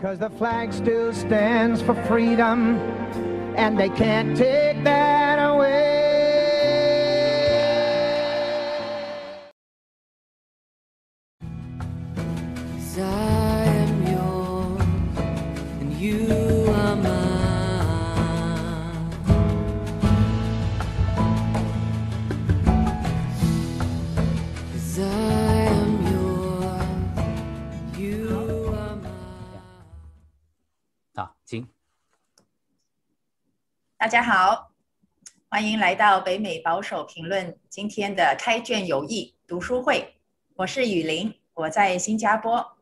Cause the flag still stands for freedom, and they can't take that away. 大家好，欢迎来到北美保守评论今天的开卷有益读书会。我是雨林，我在新加坡。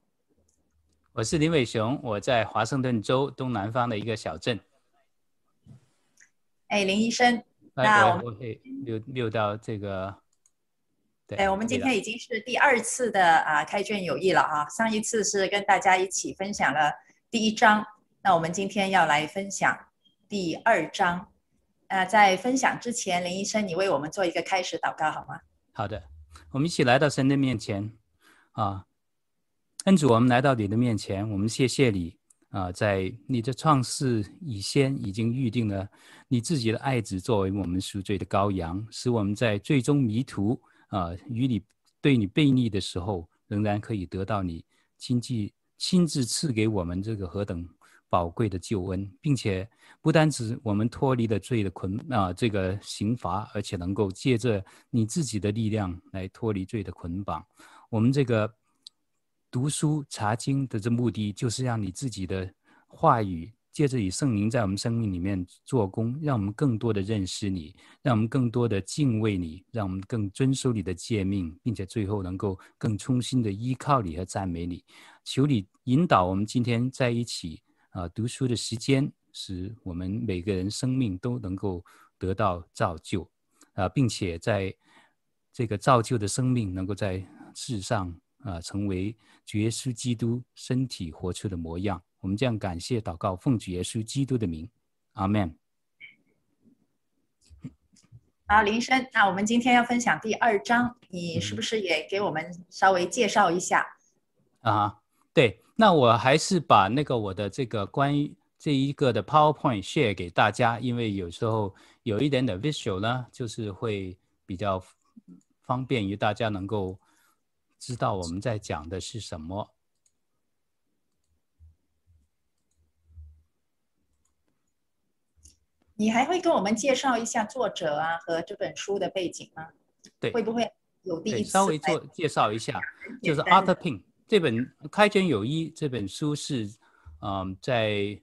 我是林伟雄，我在华盛顿州东南方的一个小镇。哎，林医生，来那我们我我会溜溜到这个。对，哎，我们今天已经是第二次的啊开卷有益了啊。上一次是跟大家一起分享了第一章，那我们今天要来分享第二章。那在分享之前，林医生，你为我们做一个开始祷告好吗？好的，我们一起来到神的面前啊，恩主，我们来到你的面前，我们谢谢你啊，在你的创世以先已经预定了你自己的爱子作为我们赎罪的羔羊，使我们在最终迷途啊与你对你悖逆的时候，仍然可以得到你亲自亲自赐给我们这个何等宝贵的救恩，并且不单止我们脱离了罪的捆啊这个刑罚，而且能够借着你自己的力量来脱离罪的捆绑。我们这个读书查经的这目的，就是让你自己的话语借着以圣灵在我们生命里面做工，让我们更多的认识你，让我们更多的敬畏你，让我们更遵守你的诫命，并且最后能够更衷心的依靠你和赞美你。求你引导我们今天在一起。啊，读书的时间使我们每个人生命都能够得到造就，啊，并且在这个造就的生命能够在世上啊成为主耶稣基督身体活出的模样。我们这样感谢祷告，奉主耶稣基督的名，阿门。好，林医生，那我们今天要分享第二章，你是不是也给我们稍微介绍一下？啊，对。那我还是把那个我的这个关于这一个的 PowerPoint share 给大家，因为有时候有一点点 visual 呢，就是会比较方便于大家能够知道我们在讲的是什么。你还会跟我们介绍一下作者啊和这本书的背景吗？对，会不会有第一次稍微做介绍一下，就是 Arthur Pink。这本《开卷有益》这本书是，嗯，在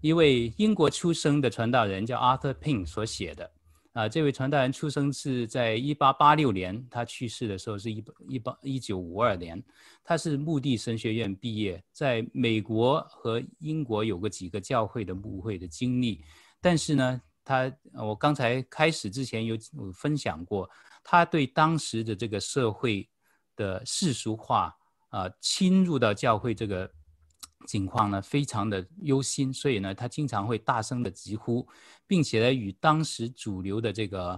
一位英国出生的传道人叫 Arthur Pink 所写的。啊，这位传道人出生是在一八八六年，他去世的时候是一八一八一九五二年。他是牧地神学院毕业，在美国和英国有过几个教会的牧会的经历。但是呢，他我刚才开始之前有有分享过，他对当时的这个社会。的世俗化啊，侵入到教会这个情况呢，非常的忧心，所以呢，他经常会大声的疾呼，并且呢，与当时主流的这个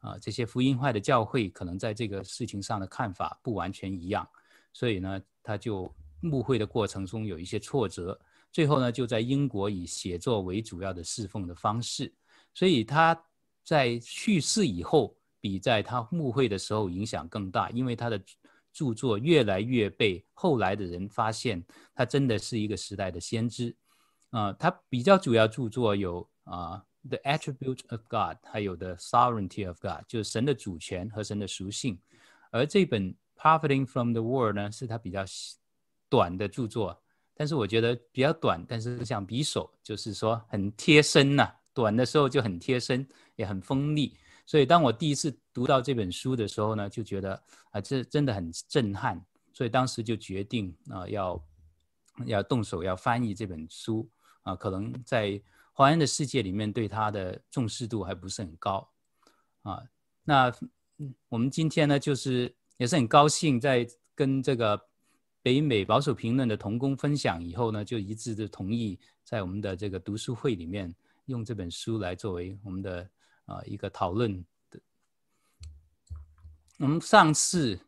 啊这些福音派的教会可能在这个事情上的看法不完全一样，所以呢，他就牧会的过程中有一些挫折，最后呢，就在英国以写作为主要的侍奉的方式，所以他在去世以后，比在他牧会的时候影响更大，因为他的。著作越来越被后来的人发现，他真的是一个时代的先知。啊、呃，他比较主要著作有啊，《The Attribute of God》，还有《The Sovereignty of God》，就是神的主权和神的属性。而这本《Profiting from the World》呢，是他比较短的著作，但是我觉得比较短，但是像匕首，就是说很贴身呐、短的时候就很贴身，也很锋利。所以，当我第一次读到这本书的时候呢，就觉得啊，这真的很震撼。所以当时就决定啊，要要动手要翻译这本书啊。可能在华人的世界里面，对它的重视度还不是很高啊。那我们今天呢，就是也是很高兴，在跟这个北美保守评论的同工分享以后呢，就一致的同意在我们的这个读书会里面用这本书来作为我们的。啊，一个讨论的。我们上次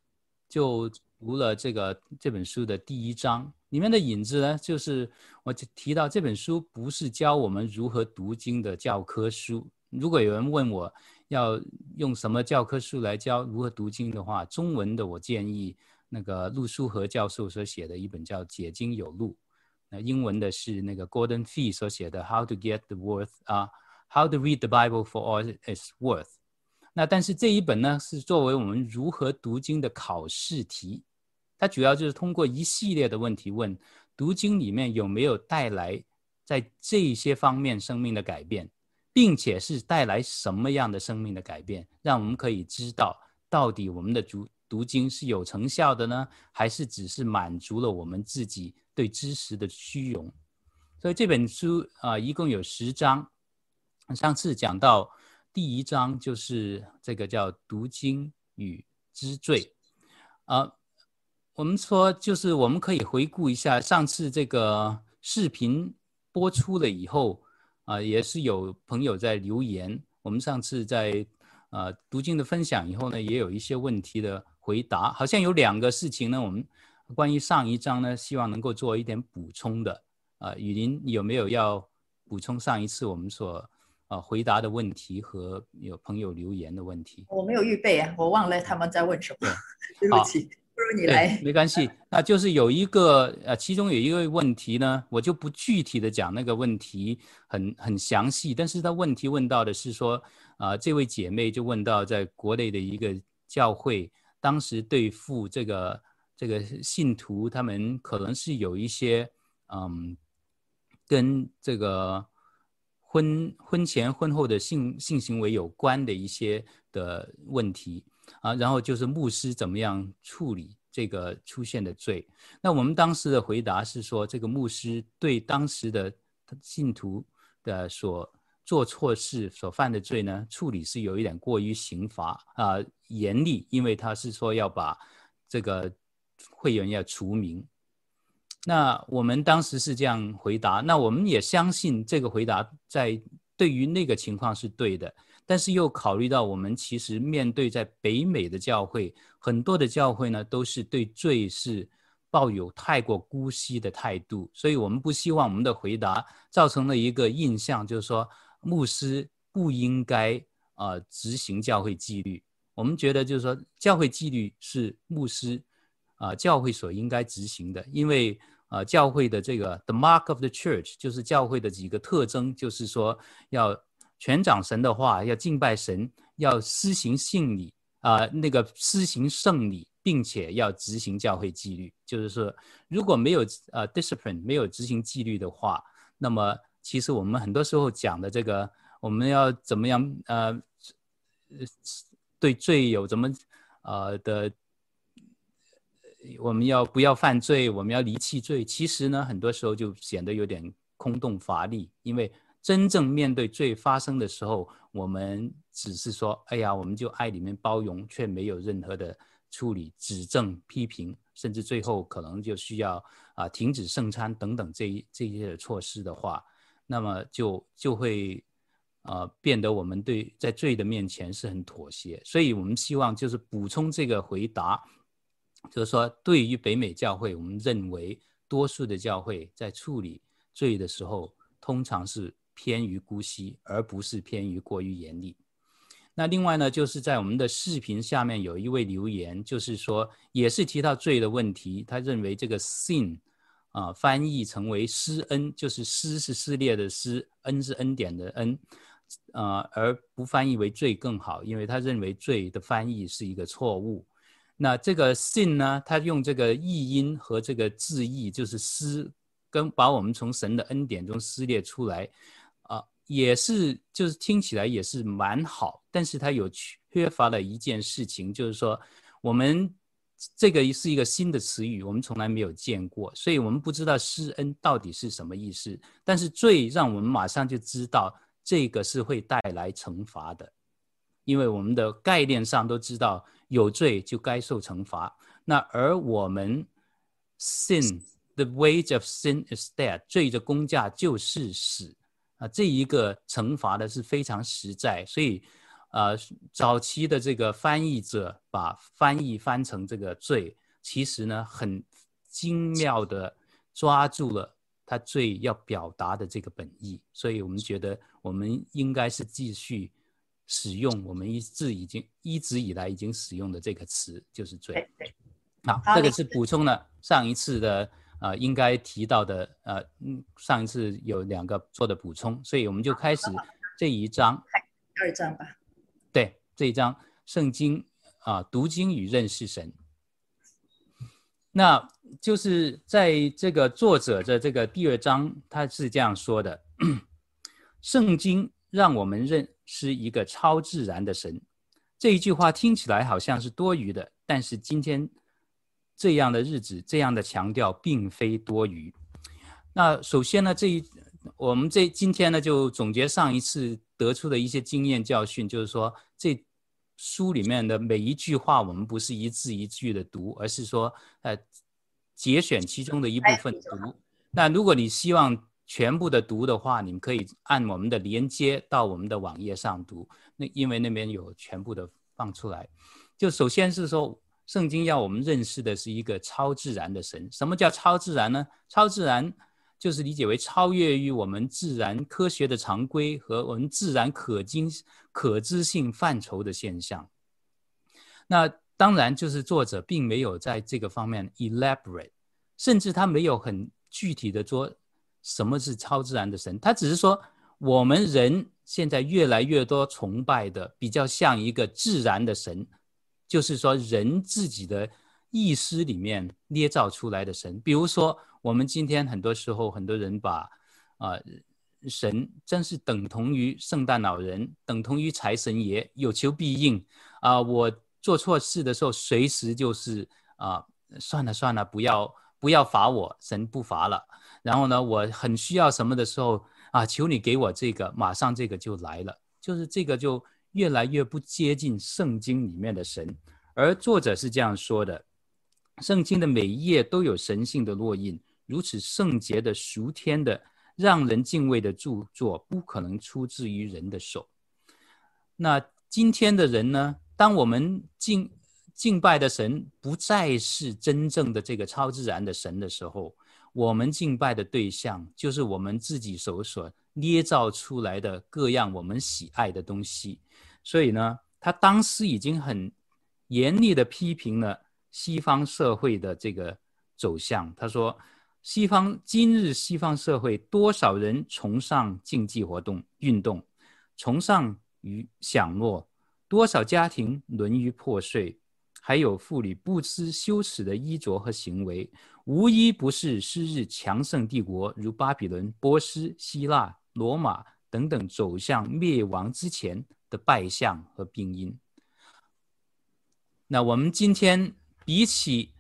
就读了这个这本书的第一章，里面的引子呢，就是我提到这本书不是教我们如何读经的教科书。如果有人问我要用什么教科书来教如何读经的话，中文的我建议那个陆书和教授所写的一本叫《解经有路》，那英文的是那个 Gordon Fee 所写的《How to Get the Worth》啊，《How to Read the Bible for All It's Worth》。那但是这一本呢，是作为我们如何读经的考试题，它主要就是通过一系列的问题问，读经里面有没有带来在这些方面生命的改变，并且是带来什么样的生命的改变，让我们可以知道到底我们的读读经是有成效的呢，还是只是满足了我们自己对知识的虚荣？所以这本书啊，一共有十章，上次讲到。第一章就是这个叫读经与知罪，啊，我们说就是我们可以回顾一下上次这个视频播出了以后，啊，也是有朋友在留言。我们上次在啊读经的分享以后呢，也有一些问题的回答，好像有两个事情呢，我们关于上一章呢，希望能够做一点补充的。啊，雨林有没有要补充上一次我们所？啊，回答的问题和有朋友留言的问题，我没有预备啊，我忘了他们在问什么，对，对不起，不如你来。没关系，那就是有一个呃，其中有一个问题呢，我就不具体的讲那个问题很很详细，但是他问题问到的是说，啊、呃，这位姐妹就问到，在国内的一个教会，当时对付这个这个信徒，他们可能是有一些嗯，跟这个。婚婚前婚后的性性行为有关的一些的问题啊，然后就是牧师怎么样处理这个出现的罪。那我们当时的回答是说，这个牧师对当时的信徒的所做错事所犯的罪呢，处理是有一点过于刑罚啊严厉，因为他是说要把这个会员要除名。那我们当时是这样回答，那我们也相信这个回答在对于那个情况是对的，但是又考虑到我们其实面对在北美的教会，很多的教会呢都是对罪是抱有太过姑息的态度，所以我们不希望我们的回答造成了一个印象，就是说牧师不应该啊执行教会纪律。我们觉得就是说教会纪律是牧师。啊，教会所应该执行的，因为啊，教会的这个 the mark of the church 就是教会的几个特征，就是说要全掌神的话，要敬拜神，要施行信礼啊，那个施行圣礼，并且要执行教会纪律。就是说，如果没有呃 discipline，没有执行纪律的话，那么其实我们很多时候讲的这个，我们要怎么样呃，对罪有怎么呃的。我们要不要犯罪？我们要离弃罪。其实呢，很多时候就显得有点空洞乏力，因为真正面对罪发生的时候，我们只是说：“哎呀，我们就爱里面包容，却没有任何的处理、指正、批评，甚至最后可能就需要啊停止圣餐等等这一这些措施的话，那么就就会啊变得我们对在罪的面前是很妥协。所以我们希望就是补充这个回答。就是说，对于北美教会，我们认为多数的教会在处理罪的时候，通常是偏于姑息，而不是偏于过于严厉。那另外呢，就是在我们的视频下面有一位留言，就是说，也是提到罪的问题。他认为这个 sin 啊，翻译成为施恩，就是施是撕裂的施，恩是恩典的恩，啊，而不翻译为罪更好，因为他认为罪的翻译是一个错误。那这个 sin 呢，他用这个译音和这个字义，就是撕，跟把我们从神的恩典中撕裂出来，啊、也是就是听起来也是蛮好，但是它有缺乏了一件事情，就是说我们这个是一个新的词语，我们从来没有见过，所以我们不知道施恩到底是什么意思。但是最让我们马上就知道这个是会带来惩罚的，因为我们的概念上都知道。有罪就该受惩罚，那而我们 sin，the wage of sin is death，罪的工价就是死。啊，这一个惩罚的是非常实在，所以啊，早期的这个翻译者把翻译翻成这个罪，其实呢很精妙的抓住了他最要表达的这个本意，所以我们觉得我们应该是继续使用我们一直已经一直以来已经使用的这个词，就是罪。好，这个是补充了上一次的呃应该提到的呃嗯上一次有两个做的补充，所以我们就开始这一章。第二章吧。对，这一章圣经啊读经与认识神。那就是在这个作者的这个第二章，他是这样说的：圣经让我们认识一个超自然的神。这一句话听起来好像是多余的，但是今天这样的日子，这样的强调并非多余。那首先呢，这一我们这今天呢就总结上一次得出的一些经验教训，就是说这。书里面的每一句话，我们不是一字一句的读，而是说，呃，节选其中的一部分读。那如果你希望全部的读的话，你们可以按我们的连接到我们的网页上读。那因为那边有全部的放出来。就首先是说，圣经要我们认识的是一个超自然的神。什么叫超自然呢？超自然。就是理解为超越于我们自然科学的常规和我们自然可经可知性范畴的现象。那当然就是作者并没有在这个方面 elaborate，甚至他没有很具体的说什么是超自然的神，他只是说我们人现在越来越多崇拜的比较像一个自然的神，就是说人自己的意识里面捏造出来的神，比如说。我们今天很多时候，很多人把啊、呃、神真是等同于圣诞老人，等同于财神爷，有求必应啊、我做错事的时候，随时就是啊、算了算了，不要不要罚我，神不罚了。然后呢，我很需要什么的时候啊，求你给我这个，马上这个就来了。就是这个就越来越不接近圣经里面的神，而作者是这样说的：圣经的每一页都有神性的烙印。如此圣洁的、属天的、让人敬畏的著作，不可能出自于人的手。那今天的人呢？当我们敬敬拜的神不再是真正的这个超自然的神的时候，我们敬拜的对象就是我们自己手所捏造出来的各样我们喜爱的东西。所以呢，他当时已经很严厉地批评了西方社会的这个走向。他说。西方今日西方社会，多少人崇尚竞技活动、运动，崇尚于享乐；多少家庭沦于破碎，还有妇女不知羞耻的衣着和行为，无一不是昔日强盛帝国如巴比伦、波斯、希腊、罗马等等走向灭亡之前的败相和病因。那我们今天比起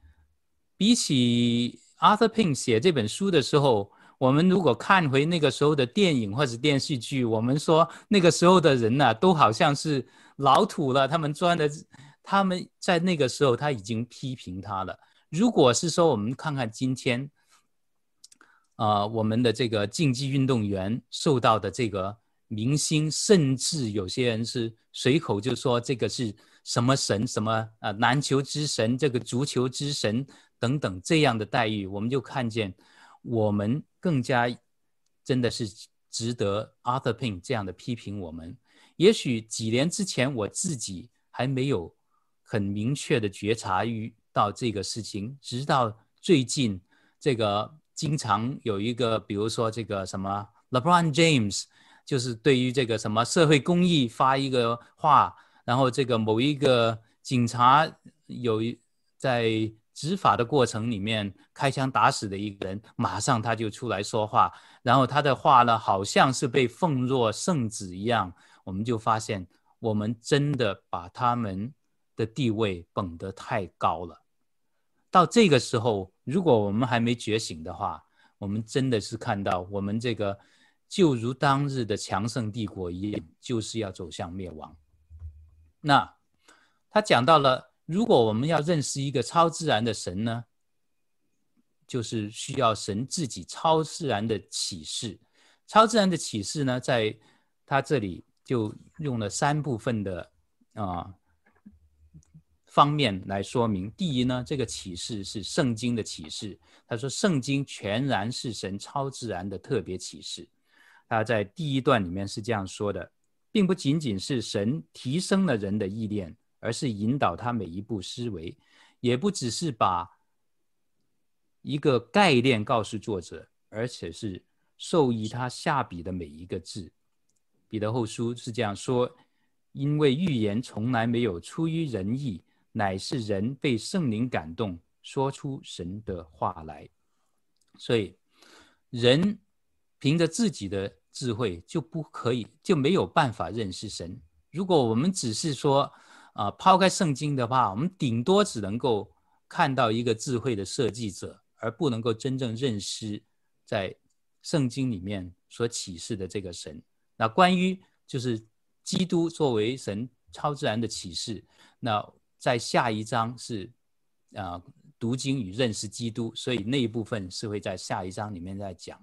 比起。Arthur Pink 写这本书的时候，我们如果看回那个时候的电影或者电视剧，我们说那个时候的人呢、都好像是老土了。他们钻的，他们在那个时候他已经批评他了。如果是说我们看看今天，啊、我们的这个竞技运动员受到的这个明星，甚至有些人是随口就说这个是什么神，什么啊篮球之神，这个足球之神。等等这样的待遇，我们就看见我们更加真的是值得 Arthur Pink 这样的批评我们。也许几年之前我自己还没有很明确的觉察于到这个事情，直到最近这个经常有一个，比如说这个什么 LeBron James，就是对于这个什么社会公益发一个话，然后这个某一个警察有在。执法的过程里面，开枪打死的一个人，马上他就出来说话，然后他的话呢，好像是被奉若圣旨一样。我们就发现，我们真的把他们的地位捧得太高了。到这个时候，如果我们还没觉醒的话，我们真的是看到我们这个就如当日的强盛帝国一样，就是要走向灭亡。那他讲到了。如果我们要认识一个超自然的神呢，就是需要神自己超自然的启示。超自然的启示呢，在他这里就用了三部分的啊方面来说明。第一呢，这个启示是圣经的启示。他说，圣经全然是神超自然的特别启示。他在第一段里面是这样说的，并不仅仅是神提升了人的意念，而是引导他每一步思维，也不只是把一个概念告诉作者，而且是授意他下笔的每一个字。彼得后书是这样说。因为预言从来没有出于人意，乃是人被圣灵感动，说出神的话来。所以，人凭着自己的智慧就不可以，就没有办法认识神。如果我们只是说，啊、抛开圣经的话，我们顶多只能够看到一个智慧的设计者，而不能够真正认识在圣经里面所启示的这个神。那关于就是。基督作为神超自然的启示，那在下一章是啊、呃、读经与认识基督，所以那一部分是会在下一章里面再讲。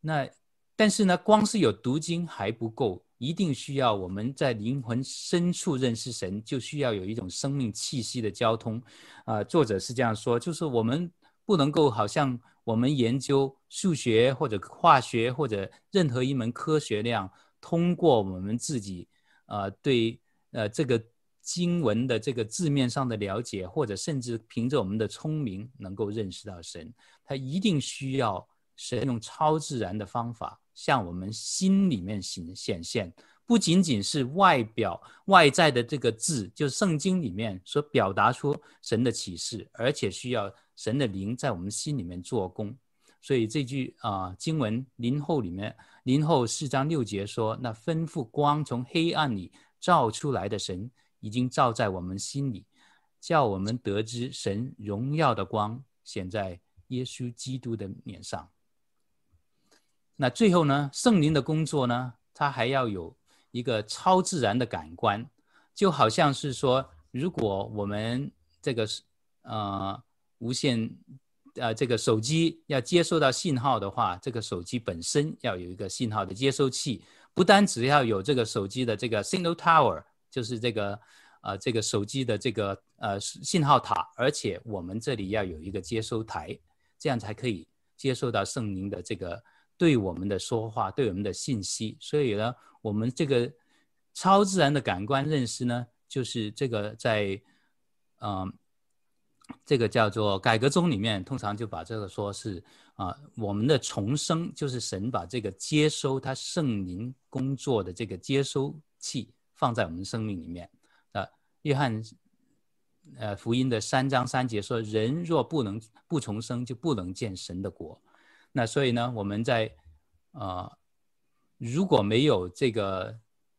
那但是呢，光是有读经还不够，一定需要我们在灵魂深处认识神，就需要有一种生命气息的交通。啊、呃，作者是这样说，就是我们不能够好像我们研究数学或者化学或者任何一门科学那样。通过我们自己，呃，对，呃，这个经文的这个字面上的了解，或者甚至凭着我们的聪明能够认识到神，他一定需要神用超自然的方法向我们心里面显显现，不仅仅是外表外在的这个字，就圣经里面所表达出神的启示，而且需要神的灵在我们心里面做工。所以这句啊、经文林后里面。林后四章六节说：“那吩咐光从黑暗里照出来的神，已经照在我们心里，叫我们得知神荣耀的光显在耶稣基督的脸上。那最后呢，圣灵的工作呢，它还要有一个超自然的感官，就好像是说，如果我们这个呃无线。”呃，这个手机要接收到信号的话，这个手机本身要有一个信号的接收器，不单只要有这个手机的这个 signal tower，就是这个呃这个手机的这个呃信号塔，而且我们这里要有一个接收台，这样才可以接收到圣灵的这个对我们的说话，对我们的信息。所以呢，我们这个超自然的感官认识呢，就是这个在嗯。呃这个叫做改革宗里面，通常就把这个说是啊，我们的重生就是神把这个接收他圣灵工作的这个接收器放在我们生命里面。啊，约翰呃福音的三章三节说，人若不能不重生，就不能见神的国。那所以呢，我们在啊如果没有这个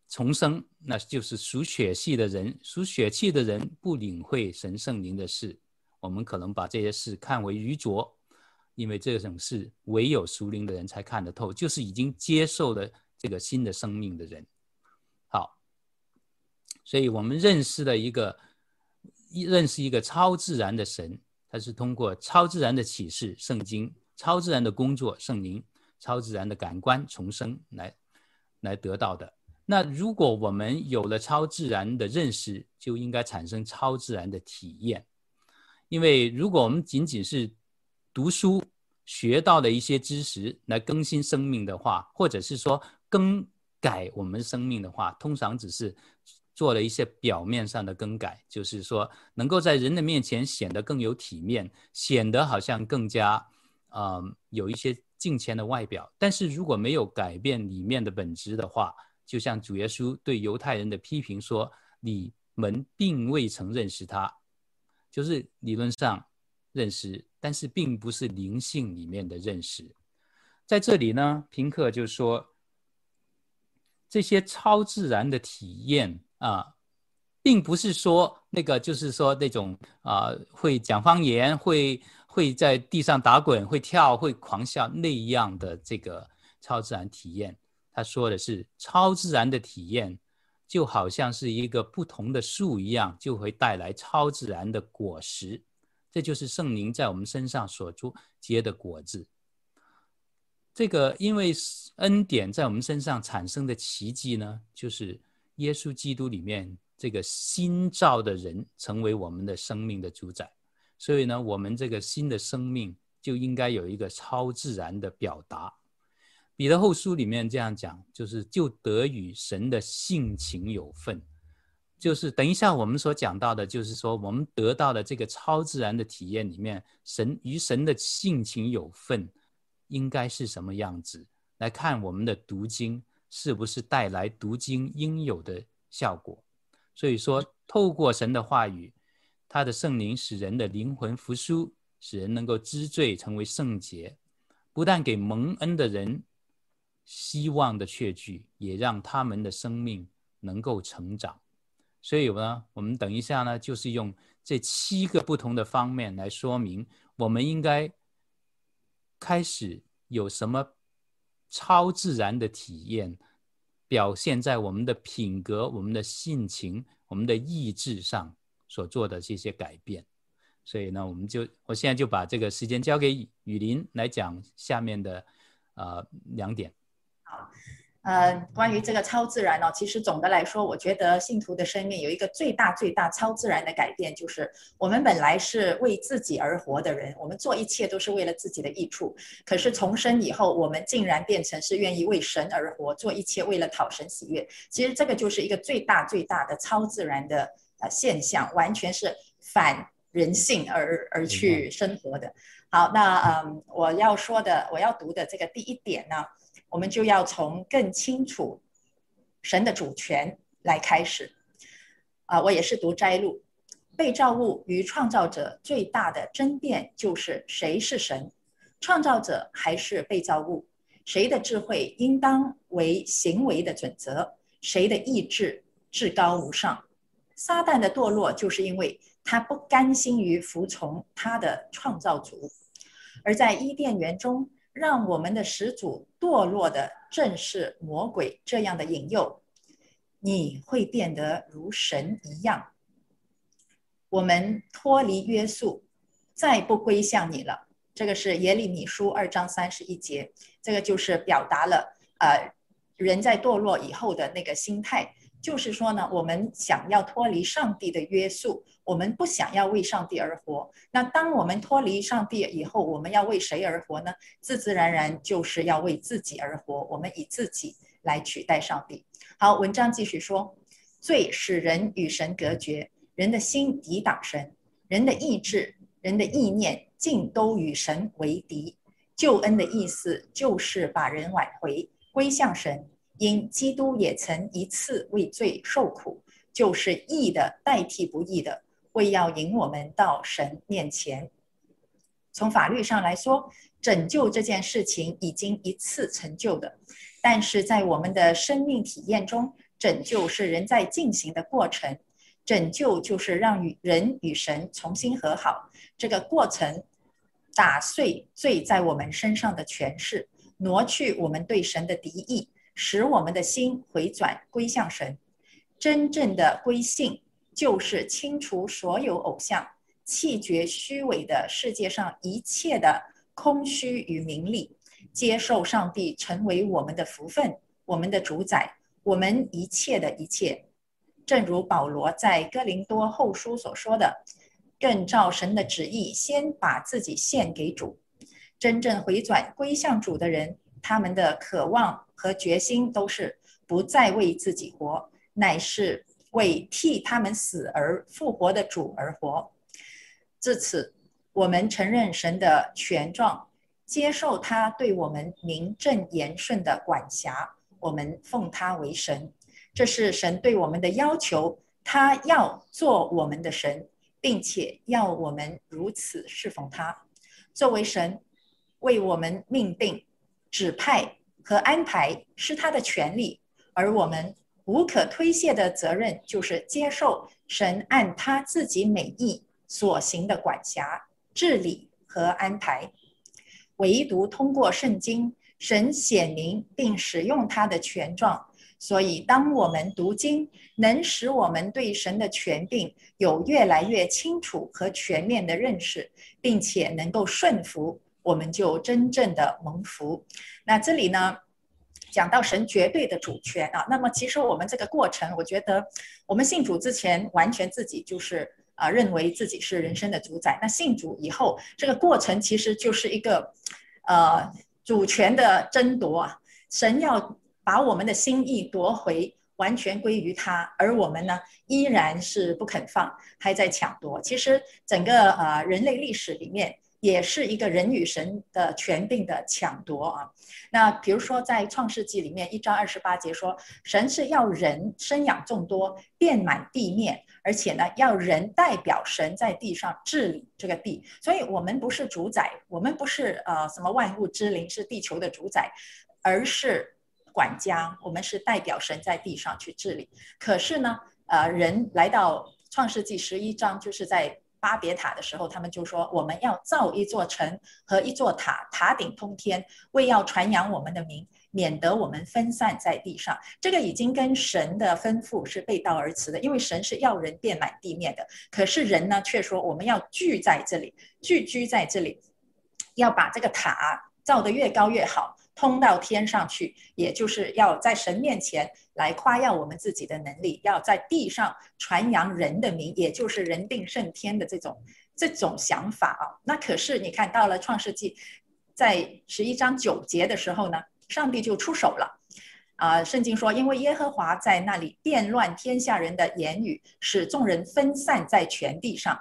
重生，那就是属血气的人，属血气的人不领会神圣灵的事。我们可能把这些事看为愚拙，因为这种事唯有属灵的人才看得透，就是已经接受了这个新的生命的人。所以我们认识了一个，认识一个超自然的神，他是通过超自然的启示、圣经、超自然的工作、圣灵、超自然的感官重生来来得到的。那如果我们有了超自然的认识，就应该产生超自然的体验。因为如果我们仅仅是读书学到的一些知识来更新生命的话，或者是说更改我们生命的话，通常只是做了一些表面上的更改，就是说能够在人的面前显得更有体面，显得好像更加，嗯，有一些敬虔的外表。但是如果没有改变里面的本质的话，就像主耶稣对犹太人的批评说：“你们并未曾认识他。”就是理论上认识，但是并不是灵性里面的认识。在这里呢，平克就说，这些超自然的体验啊，并不是说那个就是说那种啊会讲方言、会会在地上打滚、会跳、会狂笑那样的这个超自然体验。他说的是超自然的体验。就好像是一个不同的树一样，就会带来超自然的果实。这就是圣灵在我们身上所结的果子。这个因为恩典在我们身上产生的奇迹呢，就是耶稣基督里面这个新造的人成为我们的生命的主宰，所以呢，我们这个新的生命就应该有一个超自然的表达。彼得后书里面这样讲，就是就得与神的性情有份，就是等一下我们所讲到的，就是说我们得到的这个超自然的体验里面，神与神的性情有份，应该是什么样子？来看我们的读经是不是带来读经应有的效果。所以说，透过神的话语，他的圣灵使人的灵魂复苏，使人能够知罪，成为圣洁，不但给蒙恩的人希望的确据，也让他们的生命能够成长。所以呢，我们等一下呢，就是用这七个不同的方面来说明，我们应该开始有什么超自然的体验。表现在我们的品格、我们的性情、我们的意志上所做的这些改变，所以呢，我们就我现在就把这个时间交给雨林来讲下面的呃两点。好。呃，关于这个超自然哦，其实总的来说，我觉得信徒的生命有一个最大最大超自然的改变，就是我们本来是为自己而活的人，我们做一切都是为了自己的益处。可是重生以后，我们竟然变成是愿意为神而活，做一切为了讨神喜悦。其实这个就是一个最大最大的超自然的呃现象，完全是反人性而而去生活的。好，那嗯，我要说的，我要读的这个第一点呢。我们就要从更清楚神的主权来开始啊！我也是读摘录，被造物与创造者最大的争辩就是谁是神，创造者还是被造物？谁的智慧应当为行为的准则？谁的意志至高无上？撒旦的堕落就是因为他不甘心于服从他的创造主，而在伊甸园中。让我们的始祖堕落的正是魔鬼这样的引诱，你会变得如神一样。我们脱离约束，再不归向你了。这个是耶利米书二章三十一节，这个就是表达了呃人在堕落以后的那个心态。就是说呢，我们想要脱离上帝的约束，我们不想要为上帝而活。那当我们脱离上帝以后，我们要为谁而活呢？自自然然就是要为自己而活。我们以自己来取代上帝。好，文章继续说，罪使人与神隔绝，人的心抵挡神，人的意志、人的意念尽都与神为敌。救恩的意思就是把人挽回，归向神。因基督也曾一次为罪受苦，就是义的代替不义的，为要引我们到神面前。从法律上来说，拯救这件事情已经一次成就的，但是在我们的生命体验中，拯救是人在进行的过程。拯救就是让与人与神重新和好，这个过程打碎罪在我们身上的权势，挪去我们对神的敌意。使我们的心回转归向神，真正的归信就是清除所有偶像，弃绝虚伪的世界上一切的空虚与名利，接受上帝成为我们的福分，我们的主宰，我们一切的一切。正如保罗在哥林多后书所说的，更照神的旨意，先把自己献给主。真正回转归向主的人，他们的渴望和决心都是不再为自己活，乃是为替他们死而复活的主而活。至此，我们承认神的权状，接受他对我们名正言顺的管辖，我们奉他为神。这是神对我们的要求，他要做我们的神，并且要我们如此侍奉他。作为神，为我们命定。指派和安排是他的权利，而我们无可推卸的责任就是接受神按他自己美意所行的管辖、治理和安排。唯独通过圣经，神显明并使用他的权状，所以当我们读经，能使我们对神的权柄有越来越清楚和全面的认识，并且能够顺服。我们就真正的蒙福。那这里呢，讲到神绝对的主权啊。那么其实我们这个过程，我觉得我们信主之前完全自己就是啊，认为自己是人生的主宰。那信主以后，这个过程其实就是一个呃主权的争夺啊。神要把我们的心意夺回。完全归于他，而我们呢，依然是不肯放，还在抢夺。其实整个呃人类历史里面，也是一个人与神的权柄的抢夺啊。那比如说在创世纪里面一章二十八节说，神是要人生养众多，遍满地面，而且呢，要人代表神在地上治理这个地。所以，我们不是主宰，我们不是呃什么万物之灵，是地球的主宰，而是。管家，我们是代表神在地上去治理。可是呢，呃，人来到创世纪十一章，就是在巴别塔的时候，他们就说我们要造一座城和一座塔，塔顶通天，为要传扬我们的名，免得我们分散在地上。这个已经跟神的吩咐是背道而驰的，因为神是要人遍满地面的，可是人呢却说我们要聚在这里，聚居在这里，要把这个塔造得越高越好。通到天上去，也就是要在神面前来夸耀我们自己的能力，要在地上传扬人的名，也就是人定胜天的这种这种想法啊。那可是你看到了创世纪，在十一章九节的时候呢，上帝就出手了啊。圣经说，因为耶和华在那里变乱天下人的言语，使众人分散在全地上。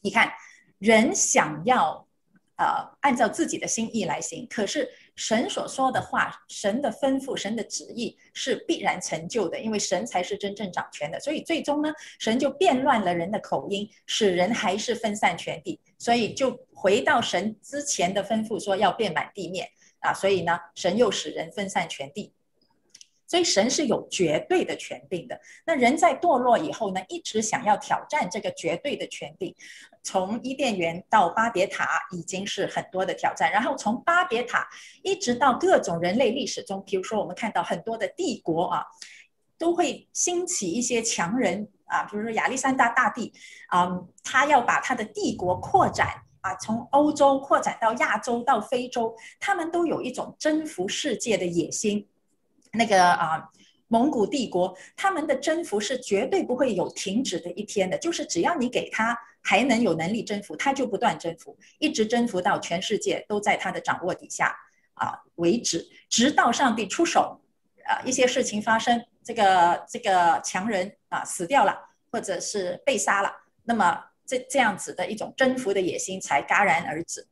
你看，人想要呃按照自己的心意来行，可是。神所说的话，神的吩咐，神的旨意是必然成就的，因为神才是真正掌权的。所以最终呢，神就变乱了人的口音，使人还是分散全地。所以就回到神之前的吩咐，说要遍满地面啊。所以呢，神又使人分散全地。所以神是有绝对的权柄的。那人在堕落以后呢，一直想要挑战这个绝对的权柄。从伊甸园到巴别塔已经是很多的挑战，然后从巴别塔一直到各种人类历史中，比如说我们看到很多的帝国啊，都会兴起一些强人啊，比如说亚历山大大帝啊，他要把他的帝国扩展啊，从欧洲扩展到亚洲到非洲，他们都有一种征服世界的野心。那个啊，蒙古帝国他们的征服是绝对不会有停止的一天的，就是只要你给他。还能有能力征服，他就不断征服，一直征服到全世界都在他的掌握底下啊为止，直到上帝出手，啊一些事情发生，这个这个强人啊死掉了，或者是被杀了，那么这这样子的一种征服的野心才戛然而止。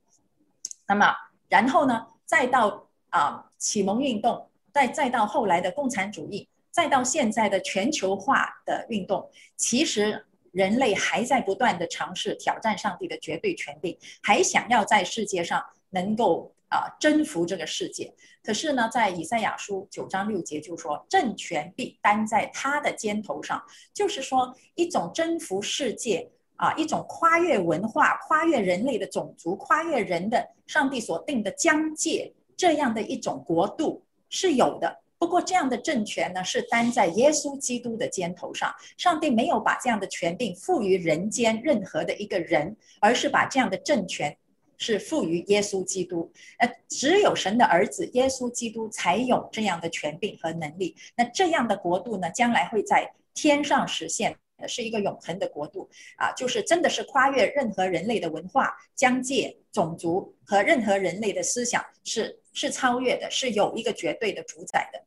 那么然后呢，再到啊启蒙运动，再再到后来的共产主义，再到现在的全球化的运动，其实。人类还在不断地尝试挑战上帝的绝对权柄，还想要在世界上能够啊、征服这个世界。可是呢，在以赛亚书九章六节就说，政权必担在他的肩头上，就是说一种征服世界啊，一种跨越文化、跨越人类的种族、跨越人的上帝所定的疆界这样的一种国度是有的。不过，这样的政权呢，是担在耶稣基督的肩头上。上帝没有把这样的权柄赋予人间任何的一个人，而是把这样的政权是赋予耶稣基督。呃，只有神的儿子耶稣基督才有这样的权柄和能力。那这样的国度呢，将来会在天上实现，是一个永恒的国度啊，就是真的是跨越任何人类的文化、疆界、种族和任何人类的思想，是是超越的，是有一个绝对的主宰的。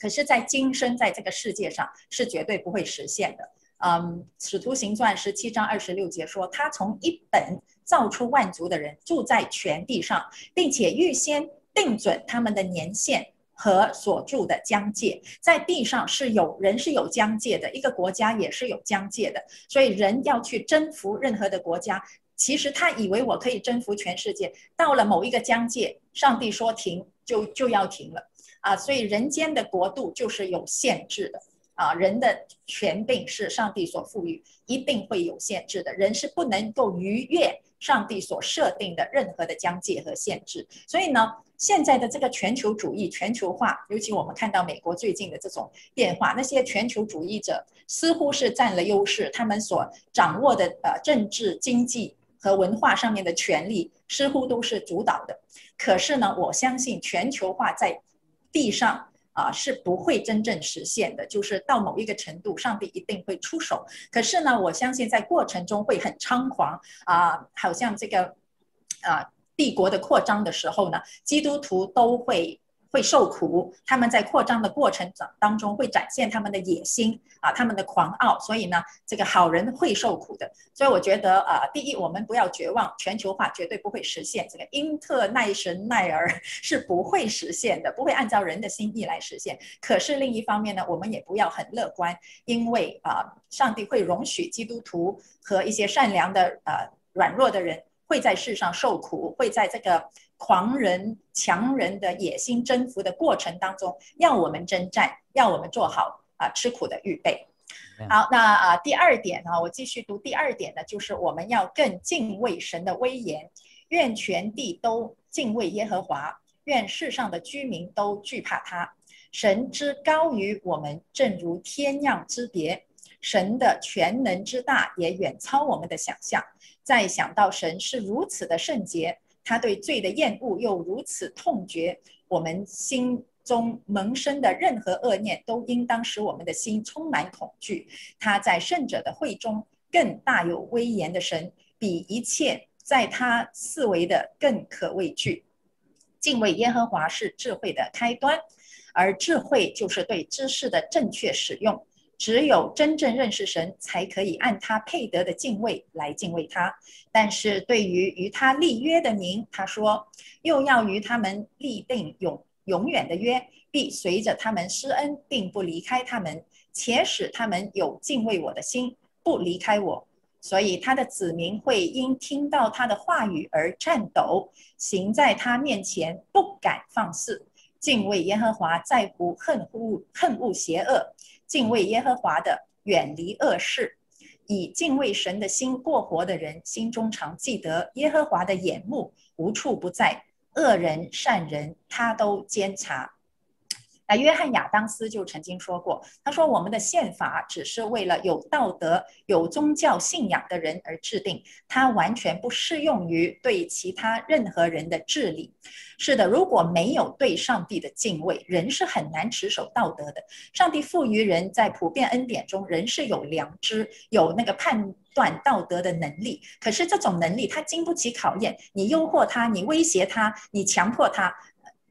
可是，在今生在这个世界上是绝对不会实现的。嗯，《使徒行传》十七章二十六节说，他从一本造出万族的人，住在全地上，并且预先定准他们的年限和所住的疆界。在地上是有人是有疆界的，一个国家也是有疆界的。所以，人要去征服任何的国家，其实他以为我可以征服全世界，到了某一个疆界，上帝说停，就就要停了。啊，所以人间的国度就是有限制的啊，人的权柄是上帝所赋予，一定会有限制的，人是不能够逾越上帝所设定的任何的疆界和限制。所以呢，现在的这个全球主义、全球化，尤其我们看到美国最近的这种变化，那些全球主义者似乎是占了优势，他们所掌握的呃政治、经济和文化上面的权利似乎都是主导的。可是呢，我相信全球化在地上啊是不会真正实现的，就是到某一个程度，上帝一定会出手。可是呢，我相信在过程中会很猖狂啊，好像这个啊帝国的扩张的时候呢，基督徒都会。会受苦，他们在扩张的过程当中会展现他们的野心啊，他们的狂傲，所以呢，这个好人会受苦的。所以我觉得啊，第一，我们不要绝望，全球化绝对不会实现，这个英特奈神奈尔 是不会实现的，不会按照人的心意来实现。可是另一方面呢，我们也不要很乐观，因为啊，上帝会容许基督徒和一些善良的呃软弱的人会在世上受苦，会在这个。狂人、强人的野心征服的过程当中，要我们征战，要我们做好啊吃苦的预备。好，那啊第二点呢，我继续读第二点呢，就是我们要更敬畏神的威严。愿全地都敬畏耶和华，愿世上的居民都惧怕他。神之高于我们，正如天壤之别。神的全能之大也远超我们的想象。再想到神是如此的圣洁。他对罪的厌恶又如此痛绝，我们心中萌生的任何恶念都应当使我们的心充满恐惧。他在圣者的会中更大有威严的神，比一切在他四围的更可畏惧。敬畏耶和华是智慧的开端，而智慧就是对知识的正确使用。只有真正认识神，才可以按他配得的敬畏来敬畏他。但是对于与他立约的民，他说，又要与他们立定永永远的约，必随着他们施恩，并不离开他们，且使他们有敬畏我的心，不离开我。所以他的子民会因听到他的话语而颤抖，行在他面前不敢放肆。敬畏耶和华在乎恨恶恨恶邪恶。敬畏耶和华的，远离恶事；以敬畏神的心过活的人，心中常记得耶和华的眼目无处不在，恶人善人他都监察。那约翰亚当斯就曾经说过：“他说我们的宪法只是为了有道德、有宗教信仰的人而制定，它完全不适用于对其他任何人的治理。”是的，如果没有对上帝的敬畏，人是很难持守道德的。上帝赋予人在普遍恩典中，人是有良知、有那个判断道德的能力。可是这种能力他经不起考验，你诱惑他，你威胁他，你强迫他。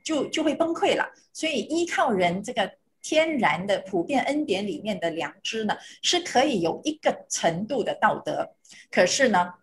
就就会崩溃了，所以依靠人这个天然的普遍恩典里面的良知呢，是可以有一个程度的道德。可是呢，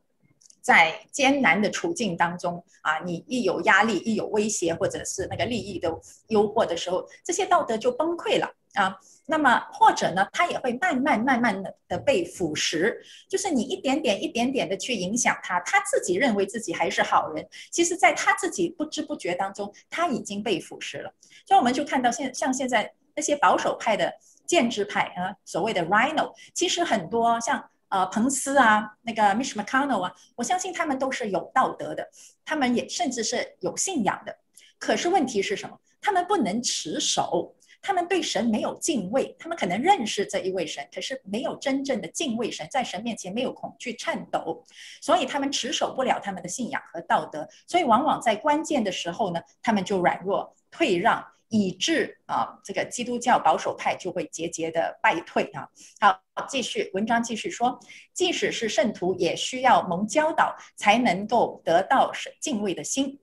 在艰难的处境当中啊，你一有压力、一有威胁，或者是那个利益的诱惑的时候，这些道德就崩溃了啊。那么或者呢，他也会慢慢慢慢的的被腐蚀，就是你一点点一点点的去影响他，他自己认为自己还是好人，其实在他自己不知不觉当中，他已经被腐蚀了。所以我们就看到现像现在那些保守派的建制派啊，所谓的 Rhino，其实很多像呃彭斯啊，那个 Mitch McConnell 啊，我相信他们都是有道德的，他们也甚至是有信仰的。可是问题是什么？他们不能持守。他们对神没有敬畏，他们可能认识这一位神，可是没有真正的敬畏神，在神面前没有恐惧颤抖，所以他们持守不了他们的信仰和道德，所以往往在关键的时候呢，他们就软弱退让，以致啊，这个基督教保守派就会节节的败退啊。好，继续文章继续说，即使是圣徒，也需要蒙教导，才能够得到神敬畏的心。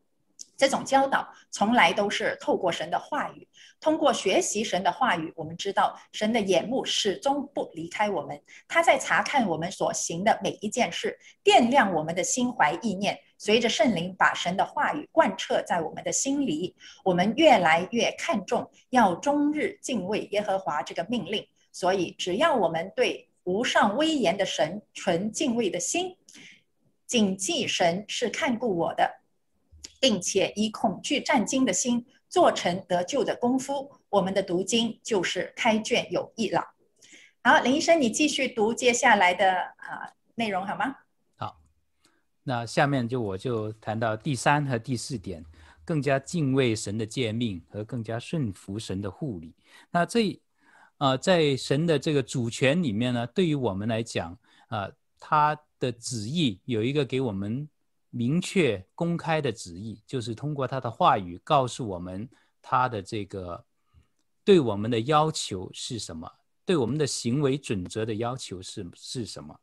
这种教导从来都是透过神的话语。通过学习神的话语，我们知道神的眼目始终不离开我们，他在查看我们所行的每一件事，掂量我们的心怀意念。随着圣灵把神的话语贯彻在我们的心里，我们越来越看重要终日敬畏耶和华这个命令。所以，只要我们对无上威严的神存敬畏的心，谨记神是看顾我的，并且以恐惧战兢的心。做成得救的功夫，我们的读经就是开卷有益了。好，林医生，你继续读接下来的啊内容好吗？好，那下面就我就谈到第三和第四点，更加敬畏神的诫命和更加顺服神的护理。那这啊、呃，在神的这个主权里面呢，对于我们来讲啊、呃，他的旨意有一个给我们。明确公开的旨意，就是通过他的话语告诉我们他的这个对我们的要求是什么？对我们的行为准则的要求是是什么？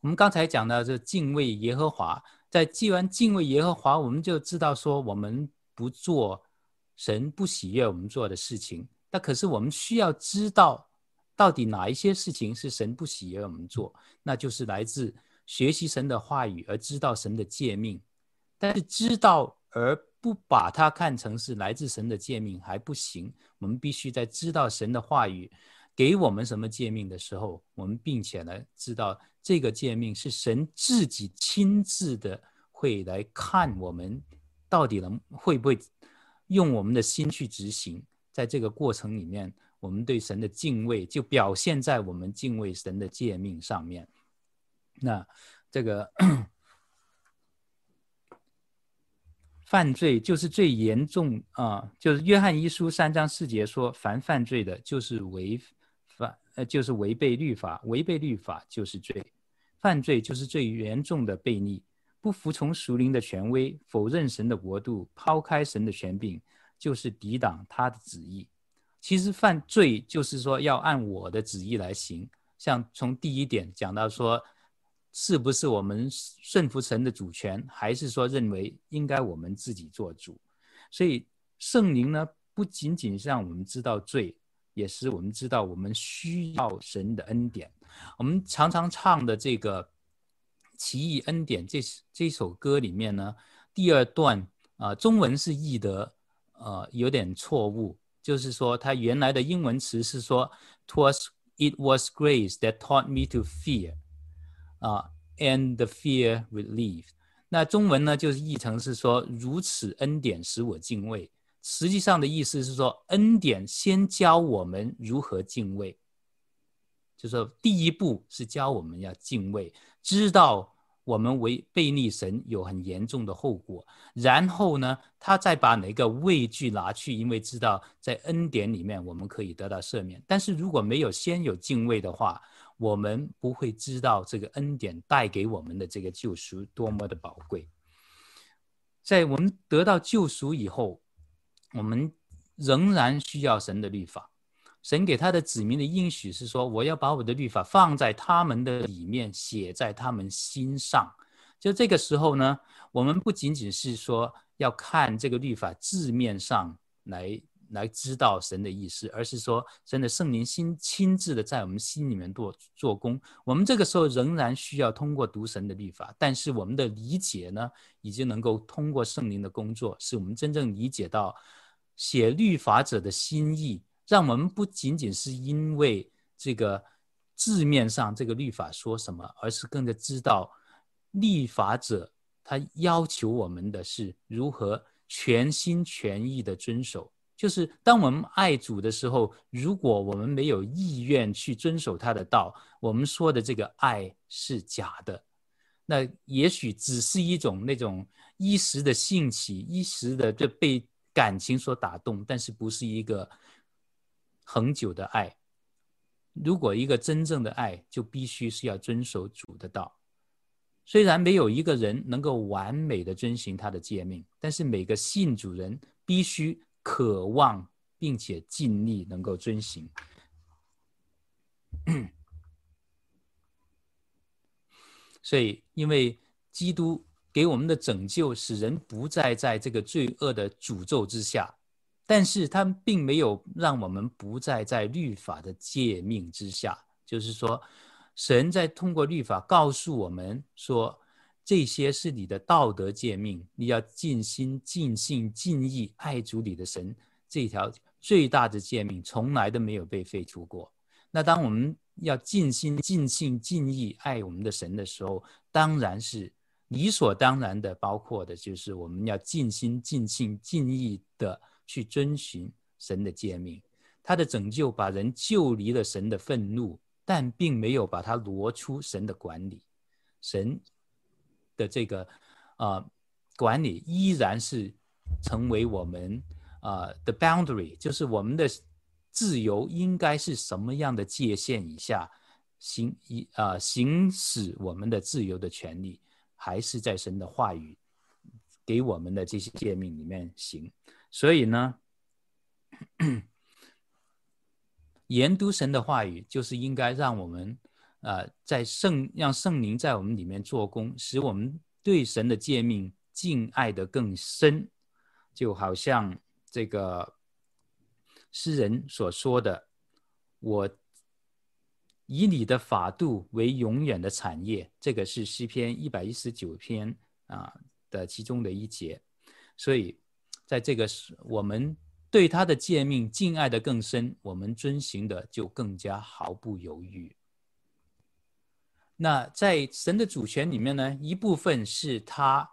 我们刚才讲到这敬畏耶和华，在既然敬畏耶和华，我们就知道说我们不做神不喜悦我们做的事情。那可是我们需要知道，到底哪一些事情是神不喜悦我们做？那就是来自学习神的话语而知道神的诫命。但是知道而不把它看成是来自神的诫命还不行，我们必须在知道神的话语给我们什么诫命的时候，我们并且呢知道这个诫命是神自己亲自的会来看我们到底能会不会用我们的心去执行，在这个过程里面，我们对神的敬畏就表现在我们敬畏神的诫命上面。那这个。犯罪就是最严重啊、就是约翰一书三章四节说，凡犯罪的，就是违反呃，就是违背律法，违背律法就是罪。犯罪就是最严重的悖逆，不服从属灵的权威，否认神的国度，抛开神的权柄，就是抵挡他的旨意。其实犯罪就是说要按我的旨意来行，像从第一点讲到说。是不是我们顺服神的主权，还是说认为应该我们自己做主？所以圣灵呢，不仅仅是让我们知道罪，也是我们知道我们需要神的恩典。我们常常唱的这个《奇异恩典》这这首歌里面呢，第二段啊、中文是译得呃有点错误，就是说它原来的英文词是说，"Twas it was grace that taught me to fear." 啊、，and the fear relieved。那中文呢，就是译成是说，如此恩典使我敬畏。实际上的意思是说，恩典先教我们如何敬畏，就说第一步是教我们要敬畏，知道我们违背逆神有很严重的后果。然后呢，他再把哪个畏惧拿去，因为知道在恩典里面我们可以得到赦免。但是如果没有先有敬畏的话，我们不会知道这个恩典带给我们的这个救赎多么的宝贵。在我们得到救赎以后，我们仍然需要神的律法。神给他的子民的应许是说：“我要把我的律法放在他们的里面，写在他们心上。”就这个时候呢，我们不仅仅是说要看这个律法字面上来。来知道神的意思，而是说神的圣灵心亲自的在我们心里面做做工。我们这个时候仍然需要通过读神的律法，但是我们的理解呢，已经能够通过圣灵的工作，使我们真正理解到写律法者的心意，让我们不仅仅是因为这个字面上这个律法说什么，而是更加知道律法者他要求我们的是如何全心全意的遵守。就是当我们爱主的时候，如果我们没有意愿去遵守他的道，我们说的这个爱是假的。那也许只是一种那种一时的兴起，一时的就被感情所打动，但是不是一个恒久的爱。如果一个真正的爱，就必须是要遵守主的道。虽然没有一个人能够完美的遵循他的诫命，但是每个信主人必须。渴望并且尽力能够遵行，所以因为基督给我们的拯救，使人不再在这个罪恶的诅咒之下，但是他并没有让我们不再在律法的诫命之下。就是说，神在通过律法告诉我们说。这些是你的道德诫命，你要尽心、尽性、尽意爱主你的神。这条最大的诫命从来都没有被废除过。那当我们要尽心、尽性、尽意爱我们的神的时候，当然是理所当然的，包括的就是我们要尽心、尽性、尽意的去遵循神的诫命。他的拯救把人救离了神的愤怒，但并没有把他挪出神的管理。神。的这个、呃、管理依然是成为我们啊、呃、的 boundary，就是我们的自由应该是什么样的界限以下行一啊、呃、行使我们的自由的权利，还是在神的话语给我们的这些诫命里面行。所以呢，研读神的话语，就是应该让我们，呃，在圣让圣灵在我们里面做工，使我们对神的诫命敬爱的更深，就好像这个诗人所说的：“我以你的法度为永远的产业。”这个是诗篇一百一十九篇啊的其中的一节，所以在这个是我们。对他的诫命敬爱的更深，我们遵行的就更加毫不犹豫。那在神的主权里面呢，一部分是他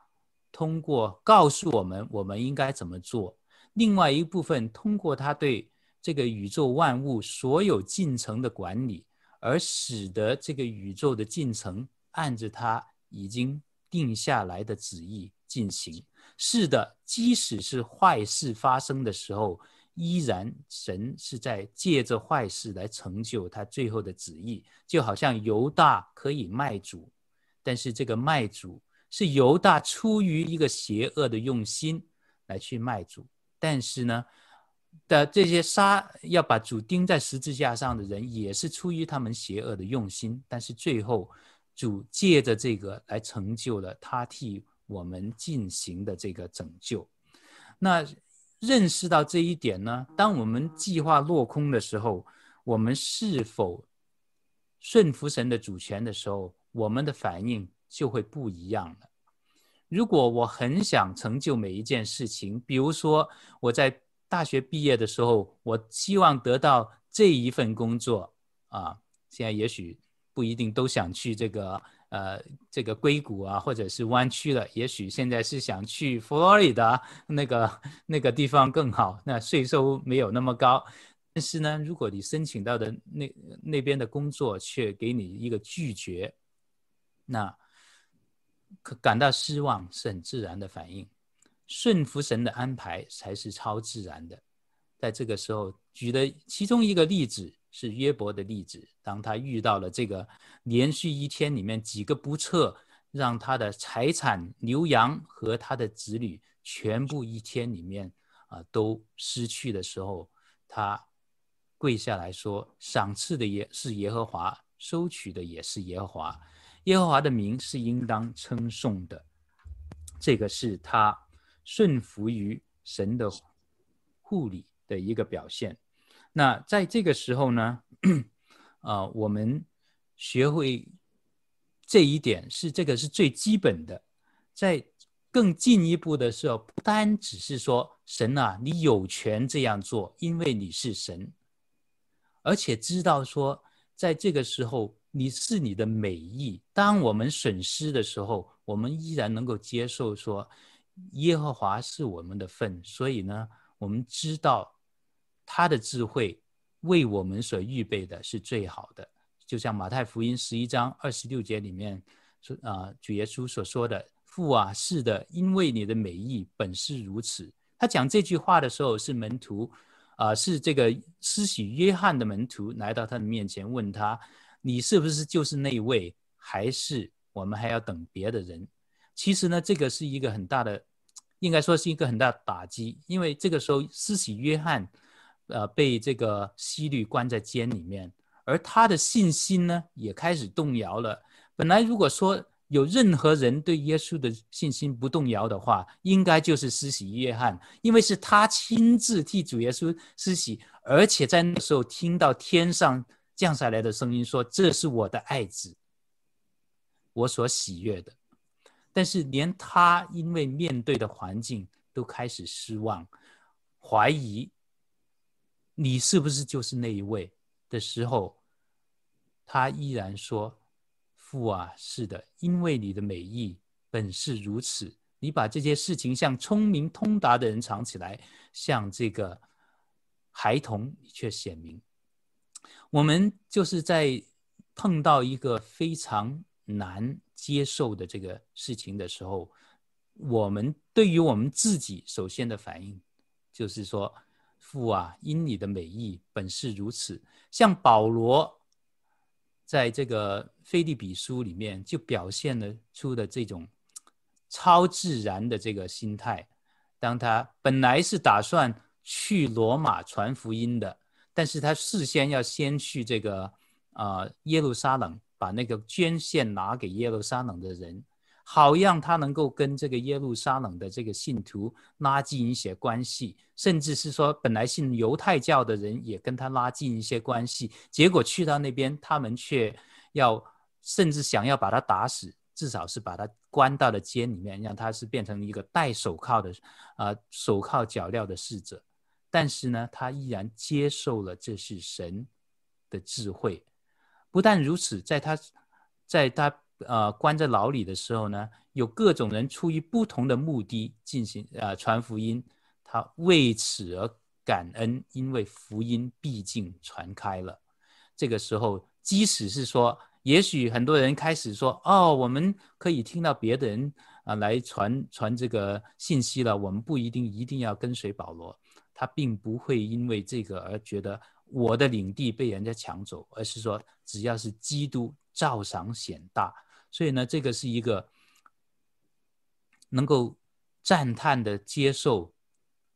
通过告诉我们我们应该怎么做，另外一部分通过他对这个宇宙万物所有进程的管理，而使得这个宇宙的进程按着他已经定下来的旨意进行。是的，即使是坏事发生的时候，依然神是在借着坏事来成就他最后的旨意。就好像犹大可以卖主，但是这个卖主是犹大出于一个邪恶的用心来去卖主。但是呢，的这些杀要把主钉在十字架上的人，也是出于他们邪恶的用心。但是最后，主借着这个来成就了他替。我们进行的这个拯救，那认识到这一点呢？当我们计划落空的时候，我们是否顺服神的主权的时候，我们的反应就会不一样了。如果我很想成就每一件事情，比如说我在大学毕业的时候，我希望得到这一份工作啊，现在也许不一定都想去这个。呃，这个硅谷啊，或者是湾区了，也许现在是想去佛罗里达那个那个地方更好，那税收没有那么高。但是呢，如果你申请到的那那边的工作却给你一个拒绝，那可感到失望是很自然的反应。顺服神的安排才是超自然的。在这个时候，举的其中一个例子。是约伯的例子，当他遇到了这个连续一天里面几个不测，让他的财产、牛羊和他的子女全部一天里面啊都失去的时候，他跪下来说：“赏赐的也是耶和华，收取的也是耶和华，耶和华的名是应当称颂的。”这个是他顺服于神的护理的一个表现。那在这个时候呢，啊、我们学会这一点是这个是最基本的。在更进一步的时候，不单只是说神啊，你有权这样做，因为你是神，而且知道说，在这个时候你是你的美意。当我们损失的时候，我们依然能够接受说，耶和华是我们的份，所以呢，我们知道。他的智慧为我们所预备的是最好的，就像马太福音十一章二十六节里面说啊，主耶稣所说的：“父啊，是的，因为你的美意本是如此。”他讲这句话的时候，是门徒啊，是这个施洗约翰的门徒来到他的面前问他：“你是不是就是那位？还是我们还要等别的人？”其实呢，这个是一个很大的，应该说是一个很大的打击，因为这个时候施洗约翰。呃，被这个希律关在监里面，而他的信心呢，也开始动摇了。本来如果说有任何人对耶稣的信心不动摇的话，应该就是施洗约翰，因为是他亲自替主耶稣施洗，而且在那时候听到天上降下来的声音说：“这是我的爱子，我所喜悦的。”但是连他因为面对的环境都开始失望、怀疑。你是不是就是那一位的时候，他依然说：“父啊，是的，因为你的美意本是如此。你把这些事情向聪明通达的人藏起来，向这个孩童你却显明。”我们就是在碰到一个非常难接受的这个事情的时候，我们对于我们自己首先的反应就是说。父啊，因你的美意本是如此。像保罗在这个腓立比书里面就表现了出的这种超自然的这个心态。当他本来是打算去罗马传福音的，但是他事先要先去这个啊、耶路撒冷，把那个捐献拿给耶路撒冷的人，好让他能够跟这个耶路撒冷的这个信徒拉近一些关系，甚至是说本来信犹太教的人也跟他拉近一些关系。结果去到那边，他们却要甚至想要把他打死。至少是把他关到了监里面，让他是变成一个戴手铐的，啊、呃，手铐脚镣的侍者。但是呢，他依然接受了这是神的智慧。不但如此，在他，在他呃关在牢里的时候呢，有各种人出于不同的目的进行呃传福音，他为此而感恩，因为福音毕竟传开了。这个时候，即使是说。也许很多人开始说：“哦，我们可以听到别的人啊来传传这个信息了，我们不一定一定要跟随保罗。他并不会因为这个而觉得我的领地被人家抢走，而是说只要是基督照常显大。所以呢，这个是一个能够赞叹的接受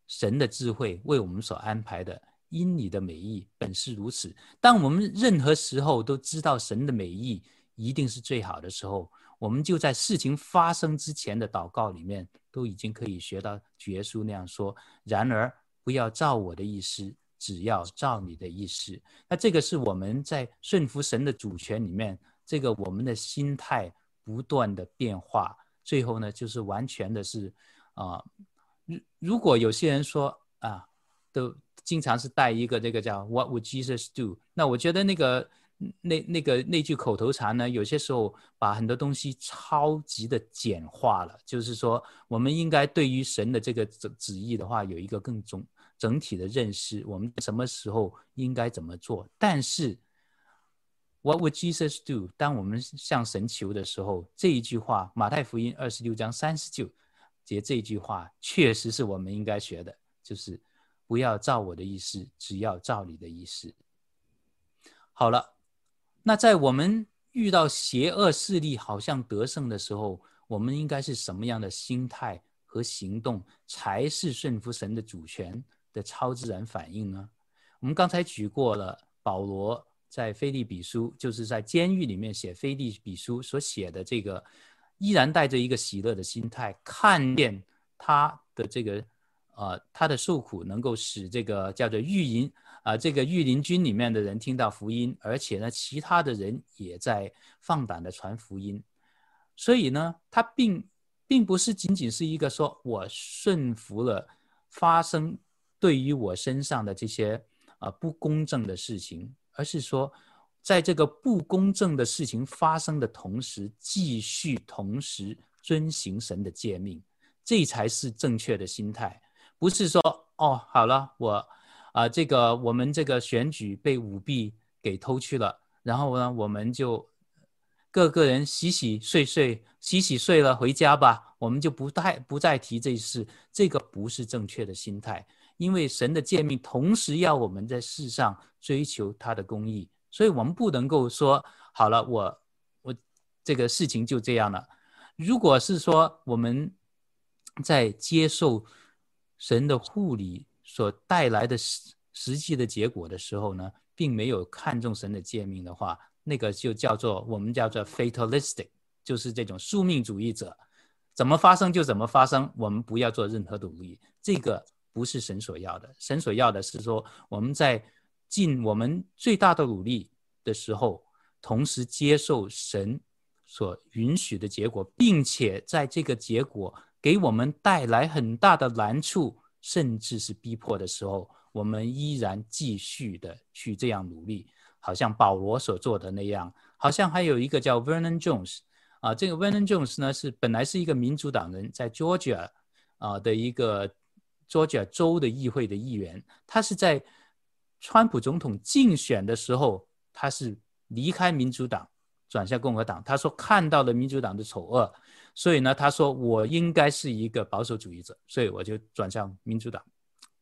神的智慧为我们所安排的。”因你的美意本是如此。当我们任何时候都知道神的美意一定是最好的时候，我们就在事情发生之前的祷告里面都已经可以学到主耶稣那样说：“然而不要照我的意思，只要照你的意思。”那这个是我们在顺服神的主权里面，这个我们的心态不断的变化，最后呢，就是完全的是啊。如如果有些人说啊，都。经常是带一个这个叫 What would Jesus do？那我觉得那个那那个那句口头禅呢，有些时候把很多东西超级的简化了。就是说，我们应该对于神的这个旨旨意的话，有一个更总整体的认识。我们什么时候应该怎么做？但是 What would Jesus do？当我们向神求的时候，这一句话，马太福音二十六章三十九节这一句话，确实是我们应该学的，就是。不要照我的意思，只要照你的意思。好了，那在我们遇到邪恶势力好像得胜的时候，我们应该是什么样的心态和行动，才是顺服神的主权的超自然反应呢？我们刚才举过了保罗在腓立比书，就是在监狱里面写腓立比书所写的这个，依然带着一个喜乐的心态，看见他的这个。呃，他的受苦能够使这个叫做御营啊，这个御林军里面的人听到福音，而且呢，其他的人也在放胆的传福音。所以呢，他并并不是仅仅是一个说我顺服了发生对于我身上的这些啊不公正的事情，而是说，在这个不公正的事情发生的同时，继续同时遵行神的诫命，这才是正确的心态。不是说哦，好了，我啊、这个我们这个选举被舞弊给偷去了，然后呢，我们就各个人洗洗睡睡，洗洗睡了回家吧，我们就不太不再提这事。这个不是正确的心态，因为神的诫命同时要我们在世上追求他的公义，所以我们不能够说好了，我我这个事情就这样了。如果是说我们在接受。神的护理所带来的实实际的结果的时候呢，并没有看重神的诫命的话，那个就叫做我们叫做 fatalistic，就是这种宿命主义者，怎么发生就怎么发生，我们不要做任何努力，这个不是神所要的。神所要的是说，我们在尽我们最大的努力的时候，同时接受神所允许的结果，并且在这个结果。给我们带来很大的难处，甚至是逼迫的时候，我们依然继续的去这样努力，好像保罗所做的那样。好像还有一个叫 Vernon Jones 啊，这个 Vernon Jones 呢是本来是一个民主党人，在 Georgia 啊的一个 Georgia 州的议会的议员，他是在川普总统竞选的时候，他是离开民主党转向共和党。他说看到了民主党的丑恶。所以呢，他说我应该是一个保守主义者，所以我就转向民主党、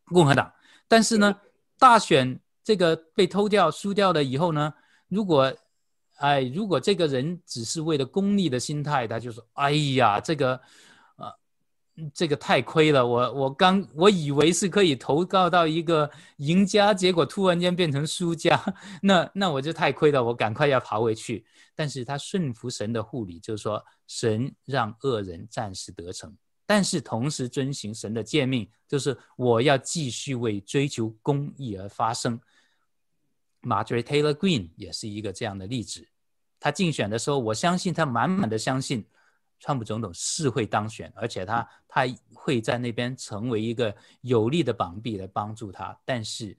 共和党。但是呢，大选这个被偷掉、输掉了以后呢，如果，哎，如果这个人只是为了功利的心态，他就说，哎呀，这个，呃，这个太亏了，我我刚我以为是可以投靠到一个赢家，结果突然间变成输家，那那我就太亏了，我赶快要逃回去。但是他顺服神的护理，就是说神让恶人暂时得逞，但是同时遵循神的诫命，就是我要继续为追求公义而发声。Marjorie Taylor Green 也是一个这样的例子，他竞选的时候，我相信他满满的相信。川普总统是会当选，而且他他会在那边成为一个有力的膀臂来帮助他。但是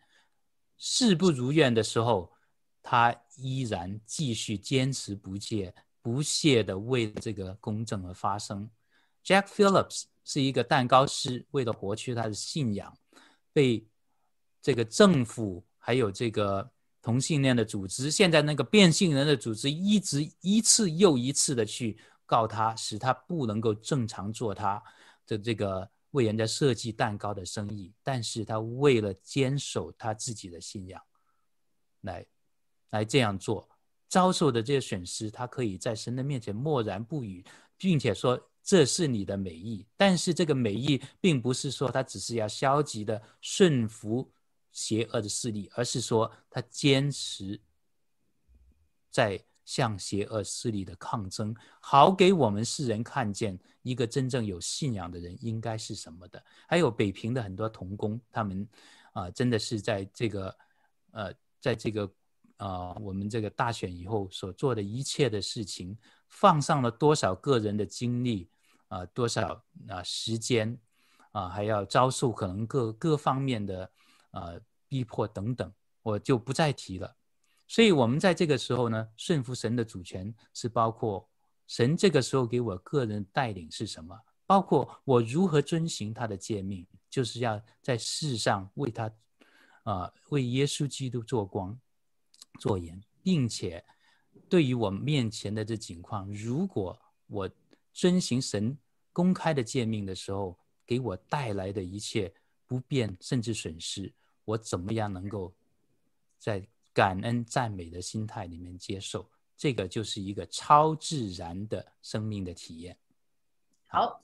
事不如愿的时候，他依然继续坚持不懈、不懈的为这个公正而发声。Jack Phillips 是一个蛋糕师，为了活出他的信仰，被这个政府还有这个同性恋的组织，现在那个变性人的组织，一直一次又一次的去。告他，使他不能够正常做他的这个为人家设计蛋糕的生意，但是他为了坚守他自己的信仰，来来这样做，遭受的这些损失，他可以在神的面前默然不语，并且说这是你的美意。但是这个美意并不是说他只是要消极的顺服邪恶的势力，而是说他坚持在。向邪恶势力的抗争，好给我们世人看见一个真正有信仰的人应该是什么的。还有北平的很多童工，他们啊、真的是在这个呃，在这个啊、呃，我们这个大选以后所做的一切的事情，放上了多少个人的精力啊、多少啊、时间啊、还要遭受可能各各方面的、呃、逼迫等等，我就不再提了。所以，我们在这个时候呢，顺服神的主权是包括神这个时候给我个人带领是什么，包括我如何遵行他的诫命，就是要在世上为他，啊、为耶稣基督做光、做盐，并且对于我面前的这情况，如果我遵行神公开的诫命的时候，给我带来的一切不便甚至损失，我怎么样能够在感恩赞美的心态里面接受，这个就是一个超自然的生命的体验。好，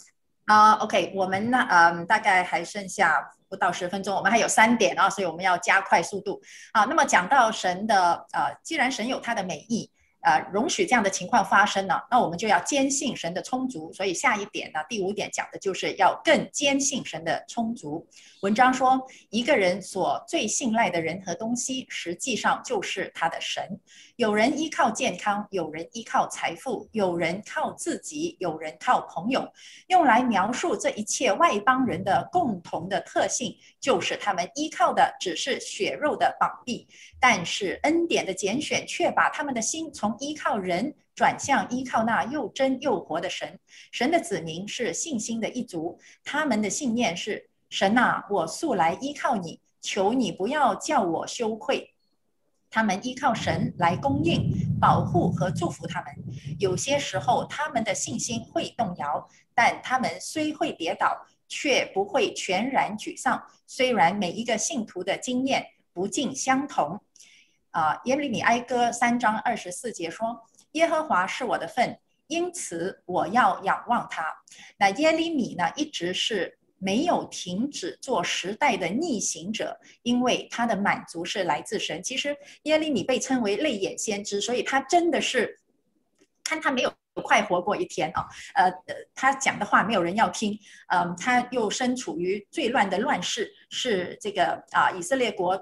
啊、，OK，我们呢，嗯，大概还剩下不到十分钟，我们还有三点啊，所以我们要加快速度。好，那么讲到神的，呃，既然神有他的美意。呃，容许这样的情况发生呢，那我们就要坚信神的充足。所以下一点呢，第五点讲的就是要更坚信神的充足。文章说，一个人所最信赖的人和东西，实际上就是他的神。有人依靠健康，有人依靠财富，有人靠自己，有人靠朋友。用来描述这一切外邦人的共同的特性，就是他们依靠的只是血肉的膀臂。但是恩典的拣选却把他们的心从依靠人转向依靠那又真又活的神。神的子民是信心的一族，他们的信念是：神啊，我素来依靠你，求你不要叫我羞愧。他们依靠神来供应、保护和祝福他们。有些时候，他们的信心会动摇，但他们虽会跌倒，却不会全然沮丧。虽然每一个信徒的经验不尽相同。啊，耶利米哀歌三章二十四节说：“耶和华是我的份，因此我要仰望他。”那耶利米呢，一直是没有停止做时代的逆行者，因为他的满足是来自神。其实耶利米被称为泪眼先知，所以他真的是看他没有快活过一天啊。呃，他讲的话没有人要听。嗯、呃，他又身处于最乱的乱世，是这个啊，以色列国。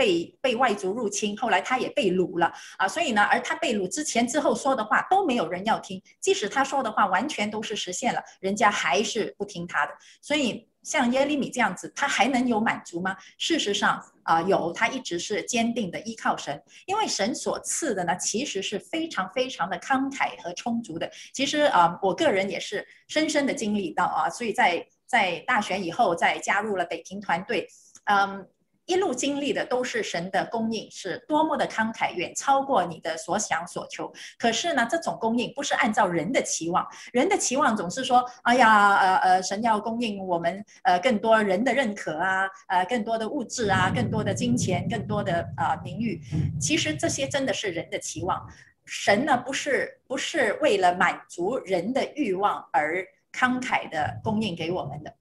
被被外族入侵，后来他也被掳了啊，所以呢，而他被掳之前之后说的话都没有人要听，即使他说的话完全都是实现了，人家还是不听他的。所以像耶利米这样子，他还能有满足吗？事实上啊，有，他一直是坚定的依靠神，因为神所赐的呢，其实是非常非常的慷慨和充足的。其实啊，我个人也是深深的经历到啊，所以在在大选以后，在加入了北平团队，嗯。一路经历的都是神的供应，是多么的慷慨，远超过你的所想所求。可是呢，这种供应不是按照人的期望，人的期望总是说，哎呀，呃呃，神要供应我们呃更多人的认可啊，呃更多的物质啊，更多的金钱，更多的、呃、名誉。其实这些真的是人的期望，神呢不是不是为了满足人的欲望而慷慨的供应给我们的。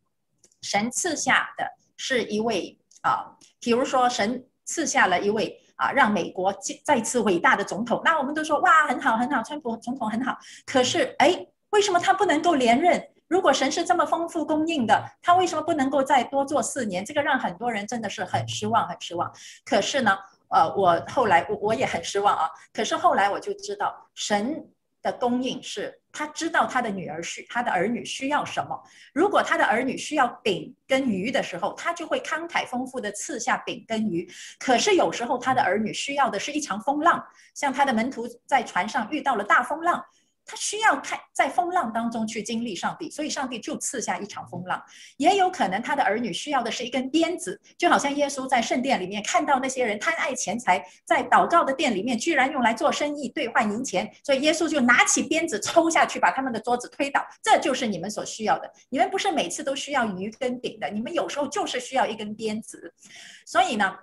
神赐下的是一位啊，比如说神赐下了一位啊，让美国再次伟大的总统。那我们都说哇，很好很好，川普总统很好。可是哎，为什么他不能够连任？如果神是这么丰富供应的，他为什么不能够再多做四年？这个让很多人真的是很失望，很失望。可是呢，呃，我后来我我也很失望啊。可是后来我就知道，神的供应是他知道他的女儿需他的儿女需要什么。如果他的儿女需要饼跟鱼的时候，他就会慷慨丰富的赐下饼跟鱼。可是有时候他的儿女需要的是一场风浪，像他的门徒在船上遇到了大风浪。他需要看在风浪当中去经历上帝，所以上帝就赐下一场风浪。也有可能他的儿女需要的是一根鞭子，就好像耶稣在圣殿里面看到那些人贪爱钱财，在祷告的殿里面居然用来做生意兑换银钱，所以耶稣就拿起鞭子抽下去，把他们的桌子推倒。这就是你们所需要的。你们不是每次都需要鱼跟饼的，你们有时候就是需要一根鞭子。所以呢，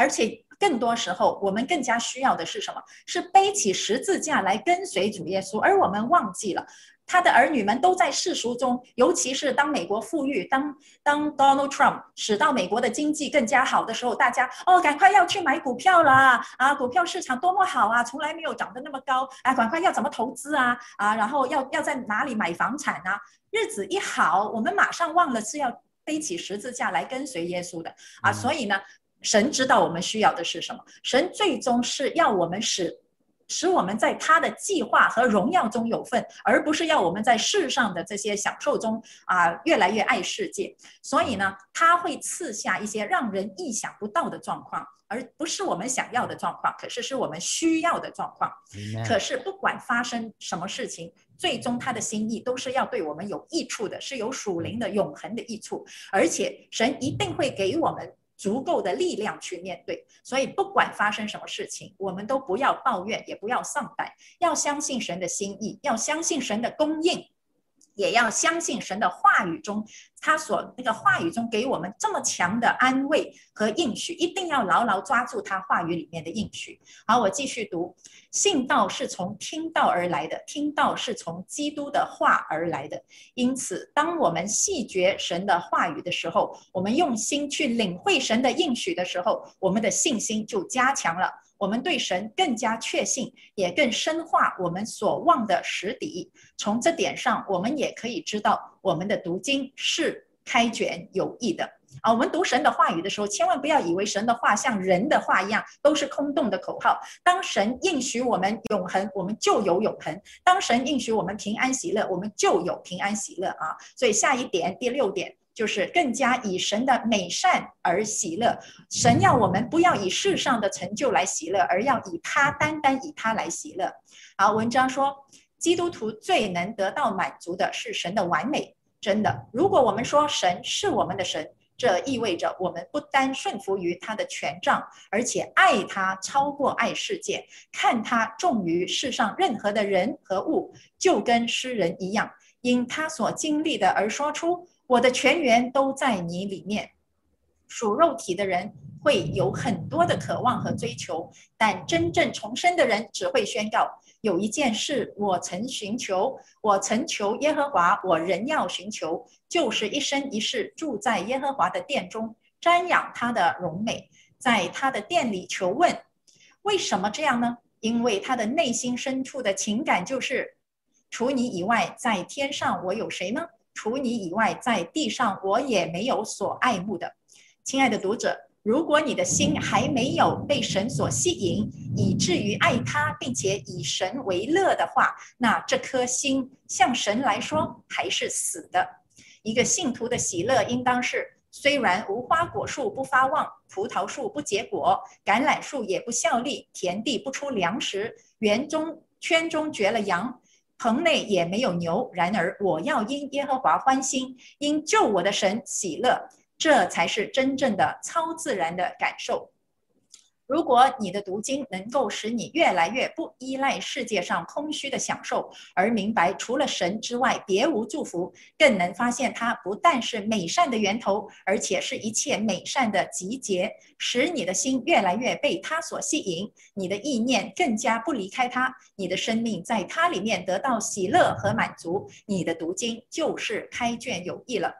而且。更多时候，我们更加需要的是什么？是背起十字架来跟随主耶稣，而我们忘记了他的儿女们都在世俗中，尤其是当美国富裕，当当 Donald Trump 使到美国的经济更加好的时候，大家哦，赶快要去买股票啦！啊，股票市场多么好啊，从来没有涨得那么高啊，赶快要怎么投资啊？啊，然后要要在哪里买房产啊？日子一好，我们马上忘了是要背起十字架来跟随耶稣的啊，所以呢。神知道我们需要的是什么，神最终是要我们使使我们在他的计划和荣耀中有份，而不是要我们在世上的这些享受中啊越来越爱世界。所以呢，他会赐下一些让人意想不到的状况，而不是我们想要的状况，可是是我们需要的状况。可是不管发生什么事情，最终他的心意都是要对我们有益处的，是有属灵的永恒的益处，而且神一定会给我们。足够的力量去面对，所以不管发生什么事情，我们都不要抱怨，也不要丧胆，要相信神的心意，要相信神的供应。也要相信神的话语中，他所那个话语中给我们这么强的安慰和应许，一定要牢牢抓住他话语里面的应许。好，我继续读：信道是从听道而来的，听道是从基督的话而来的。因此，当我们细嚼神的话语的时候，我们用心去领会神的应许的时候，我们的信心就加强了。我们对神更加确信，也更深化我们所望的实底。从这点上，我们也可以知道，我们的读经是开卷有益的啊。我们读神的话语的时候，千万不要以为神的话像人的话一样都是空洞的口号。当神应许我们永恒，我们就有永恒；当神应许我们平安喜乐，我们就有平安喜乐啊。所以下一点，第六点。就是更加以神的美善而喜乐。神要我们不要以世上的成就来喜乐，而要以他单单以他来喜乐。好，文章说，基督徒最能得到满足的是神的完美。真的，如果我们说神是我们的神，这意味着我们不单顺服于他的权杖，而且爱他超过爱世界，看他重于世上任何的人和物，就跟诗人一样，因他所经历的而说出。我的全员都在你里面。属肉体的人会有很多的渴望和追求，但真正重生的人只会宣告：有一件事我曾寻求，我曾求耶和华，我仍要寻求，就是一生一世住在耶和华的殿中，瞻仰他的荣美，在他的殿里求问。为什么这样呢？因为他的内心深处的情感就是：除你以外，在天上我有谁呢？除你以外，在地上我也没有所爱慕的。亲爱的读者，如果你的心还没有被神所吸引，以至于爱他，并且以神为乐的话，那这颗心向神来说还是死的。一个信徒的喜乐，应当是虽然无花果树不发旺，葡萄树不结果，橄榄树也不效力，田地不出粮食，园中圈中绝了羊。棚内也没有牛，然而我要因耶和华欢心，因救我的神喜乐，这才是真正的超自然的感受。如果你的读经能够使你越来越不依赖世界上空虚的享受，而明白除了神之外别无祝福，更能发现它不但是美善的源头，而且是一切美善的集结，使你的心越来越被它所吸引，你的意念更加不离开它，你的生命在它里面得到喜乐和满足，你的读经就是开卷有益了。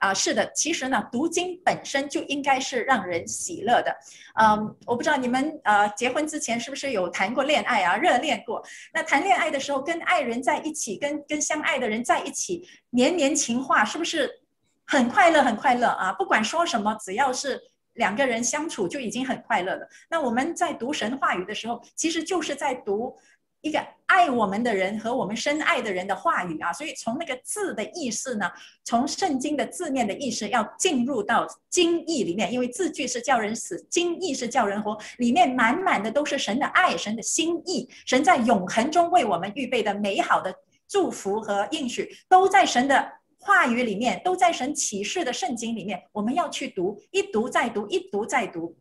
啊，是的，其实呢，读经本身就应该是让人喜乐的。嗯，我不知道你们呃结婚之前是不是有谈过恋爱啊，热恋过？那谈恋爱的时候，跟爱人在一起，跟跟相爱的人在一起，年年情话，是不是很快乐？很快乐啊！不管说什么，只要是两个人相处，就已经很快乐了。那我们在读神话语的时候，其实就是在读。一个爱我们的人和我们深爱的人的话语啊，所以从那个字的意思呢，从圣经的字面的意思要进入到经义里面，因为字句是叫人死，经义是叫人活，里面满满的都是神的爱，神的心意，神在永恒中为我们预备的美好的祝福和应许，都在神的话语里面，都在神启示的圣经里面，我们要去读，一读再读，一读再读。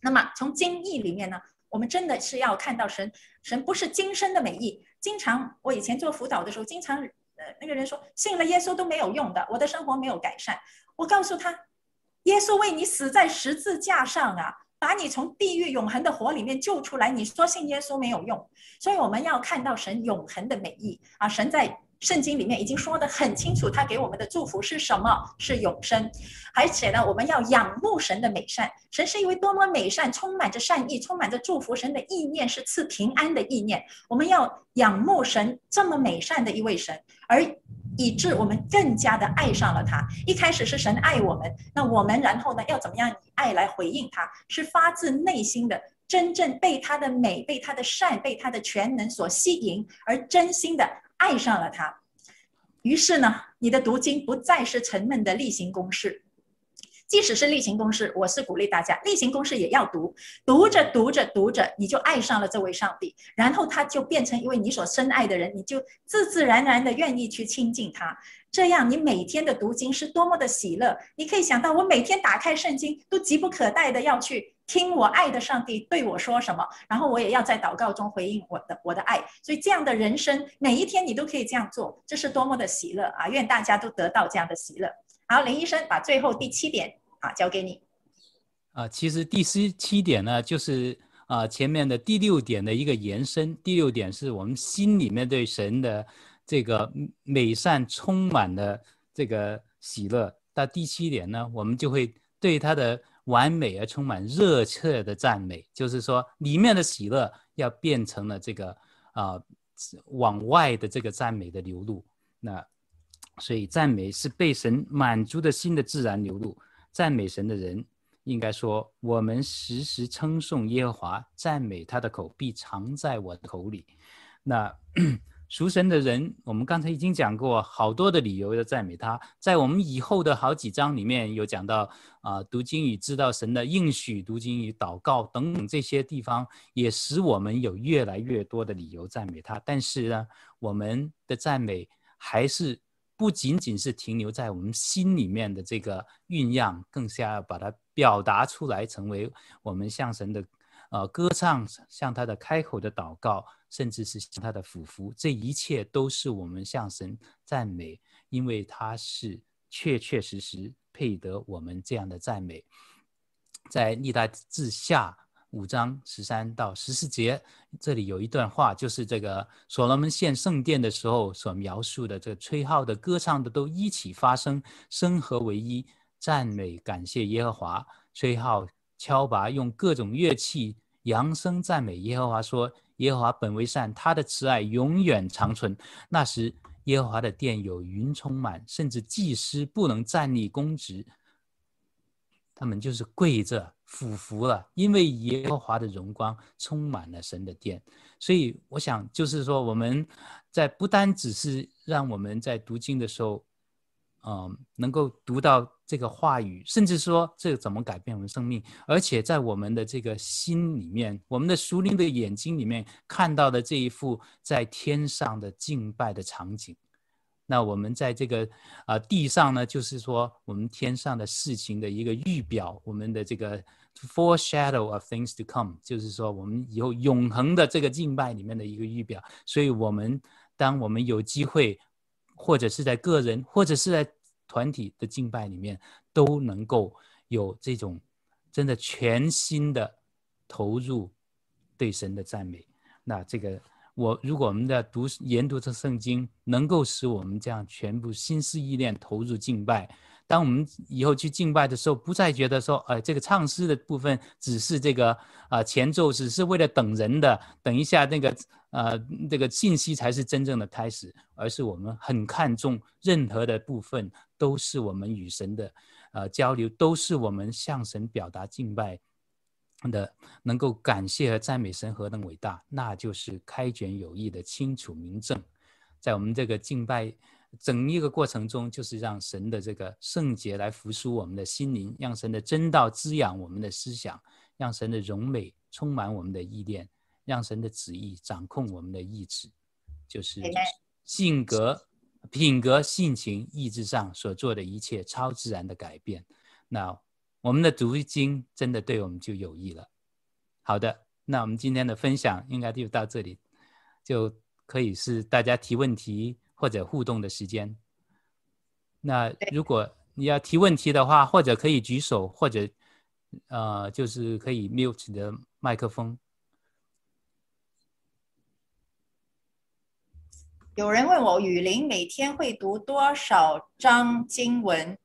那么从经义里面呢？我们真的是要看到神，神不是今生的美意。经常我以前做辅导的时候，经常呃那个人说信了耶稣都没有用的，我的生活没有改善。我告诉他，耶稣为你死在十字架上啊，把你从地狱永恒的火里面救出来。你说信耶稣没有用，所以我们要看到神永恒的美意啊，神在。圣经里面已经说得很清楚，他给我们的祝福是什么？是永生。而且呢，我们要仰慕神的美善。神是一位多么美善、充满着善意、充满着祝福。神的意念是赐平安的意念。我们要仰慕神这么美善的一位神，而以致我们更加的爱上了他。一开始是神爱我们，那我们然后呢，要怎么样以爱来回应他？是发自内心的，真正被他的美、被他的善、被他的全能所吸引，而真心的。爱上了他，于是呢，你的读经不再是沉闷的例行公事。即使是例行公事，我是鼓励大家，例行公事也要读。读着读着读着，你就爱上了这位上帝，然后他就变成一位你所深爱的人，你就自自然然的愿意去亲近他。这样，你每天的读经是多么的喜乐。你可以想到，我每天打开圣经，都急不可待的要去。听我爱的上帝对我说什么，然后我也要在祷告中回应我的我的爱。所以这样的人生，每一天你都可以这样做，这是多么的喜乐啊！愿大家都得到这样的喜乐。好，林医生把最后第七点啊交给你。啊，其实第十七点呢，就是啊前面的第六点的一个延伸。第六点是我们心里面对神的这个美善充满了这个喜乐。到第七点呢，我们就会对他的。完美而充满热切的赞美，就是说，里面的喜乐要变成了这个啊、呃，往外的这个赞美的流露。那所以赞美是被神满足的心的自然流露。赞美神的人应该说：“我们时时称颂耶和华，赞美他的口必常在我口里。”那。属神的人，我们刚才已经讲过好多的理由要赞美他。在我们以后的好几章里面有讲到啊，读经与知道神的应许，读经与祷告等等这些地方，也使我们有越来越多的理由赞美他。但是呢，我们的赞美还是不仅仅是停留在我们心里面的这个酝酿，更加要把它表达出来，成为我们向神的呃歌唱，向他的开口的祷告。甚至是向他的俯伏，这一切都是我们向神赞美，因为他是确确实实配得我们这样的赞美。在历代志下五章十三到十四节，这里有一段话，就是这个所罗门献圣殿的时候所描述的，这个吹号的、歌唱的都一起发声，声和为一，赞美感谢耶和华，吹号敲拔，用各种乐器扬声赞美耶和华，说。耶和华本为善，他的慈爱永远长存。那时，耶和华的殿有云充满，甚至祭司不能站立供职，他们就是跪着俯伏了，因为耶和华的荣光充满了神的殿。所以，我想就是说，我们在不单只是让我们在读经的时候，嗯，能够读到。这个话语，甚至说这怎么改变我们生命，而且在我们的这个心里面，我们的属灵的眼睛里面看到的这一幅在天上的敬拜的场景，那我们在这个啊、呃、地上呢，就是说我们天上的事情的一个预表，我们的这个 foreshadow of things to come，就是说我们以后永恒的这个敬拜里面的一个预表。所以，我们当我们有机会，或者是在个人，或者是在团体的敬拜里面，都能够有这种真的全新的投入对神的赞美。那这个。我如果我们的读研读这圣经，能够使我们这样全部心思意念投入敬拜，当我们以后去敬拜的时候，不再觉得说，呃，这个唱诗的部分只是这个啊、呃、前奏，只是为了等人的，等一下那个呃这个信息才是真正的开始，而是我们很看重任何的部分都是我们与神的呃交流，都是我们向神表达敬拜。的能够感谢和赞美神何等伟大，那就是开卷有益的清楚明证。在我们这个敬拜整一个过程中，就是让神的这个圣洁来复苏我们的心灵，让神的真道滋养我们的思想，让神的荣美充满我们的意念，让神的旨意掌控我们的意志，就是性格、品格、性情、意志上所做的一切超自然的改变。那。我们的读经真的对我们就有益了。好的，那我们今天的分享应该就到这里，就可以是大家提问题或者互动的时间。那如果你要提问题的话，或者可以举手，或者呃，就是可以 mute 你的麦克风。有人问我，雨林每天会读多少章经文？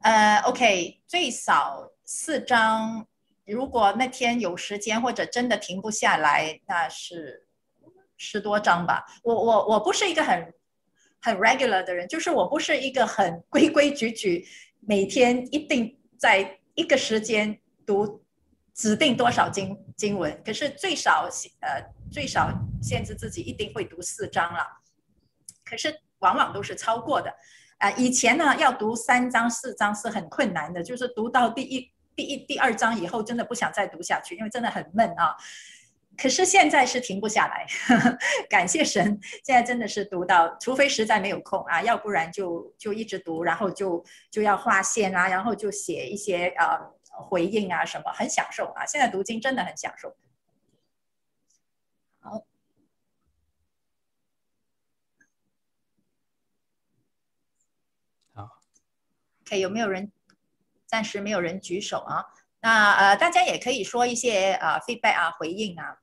呃、，OK，最少四章。如果那天有时间或者真的停不下来，那是十多章吧。我我我不是一个很很 regular 的人，就是我不是一个很规规矩矩，每天一定在一个时间读指定多少经经文。可是最少呃最少限制自己一定会读四章了。可是往往都是超过的。啊，以前呢，要读三章四章是很困难的，就是读到第一、第一、第二章以后，真的不想再读下去，因为真的很闷啊。可是现在是停不下来，呵呵，感谢神，现在真的是读到，除非实在没有空啊，要不然就就一直读，然后就就要划线啊，然后就写一些呃回应啊什么，很享受啊。现在读经真的很享受。OK，有没有人？暂时没有人举手啊。那呃，大家也可以说一些啊、呃、feedback 啊，回应啊。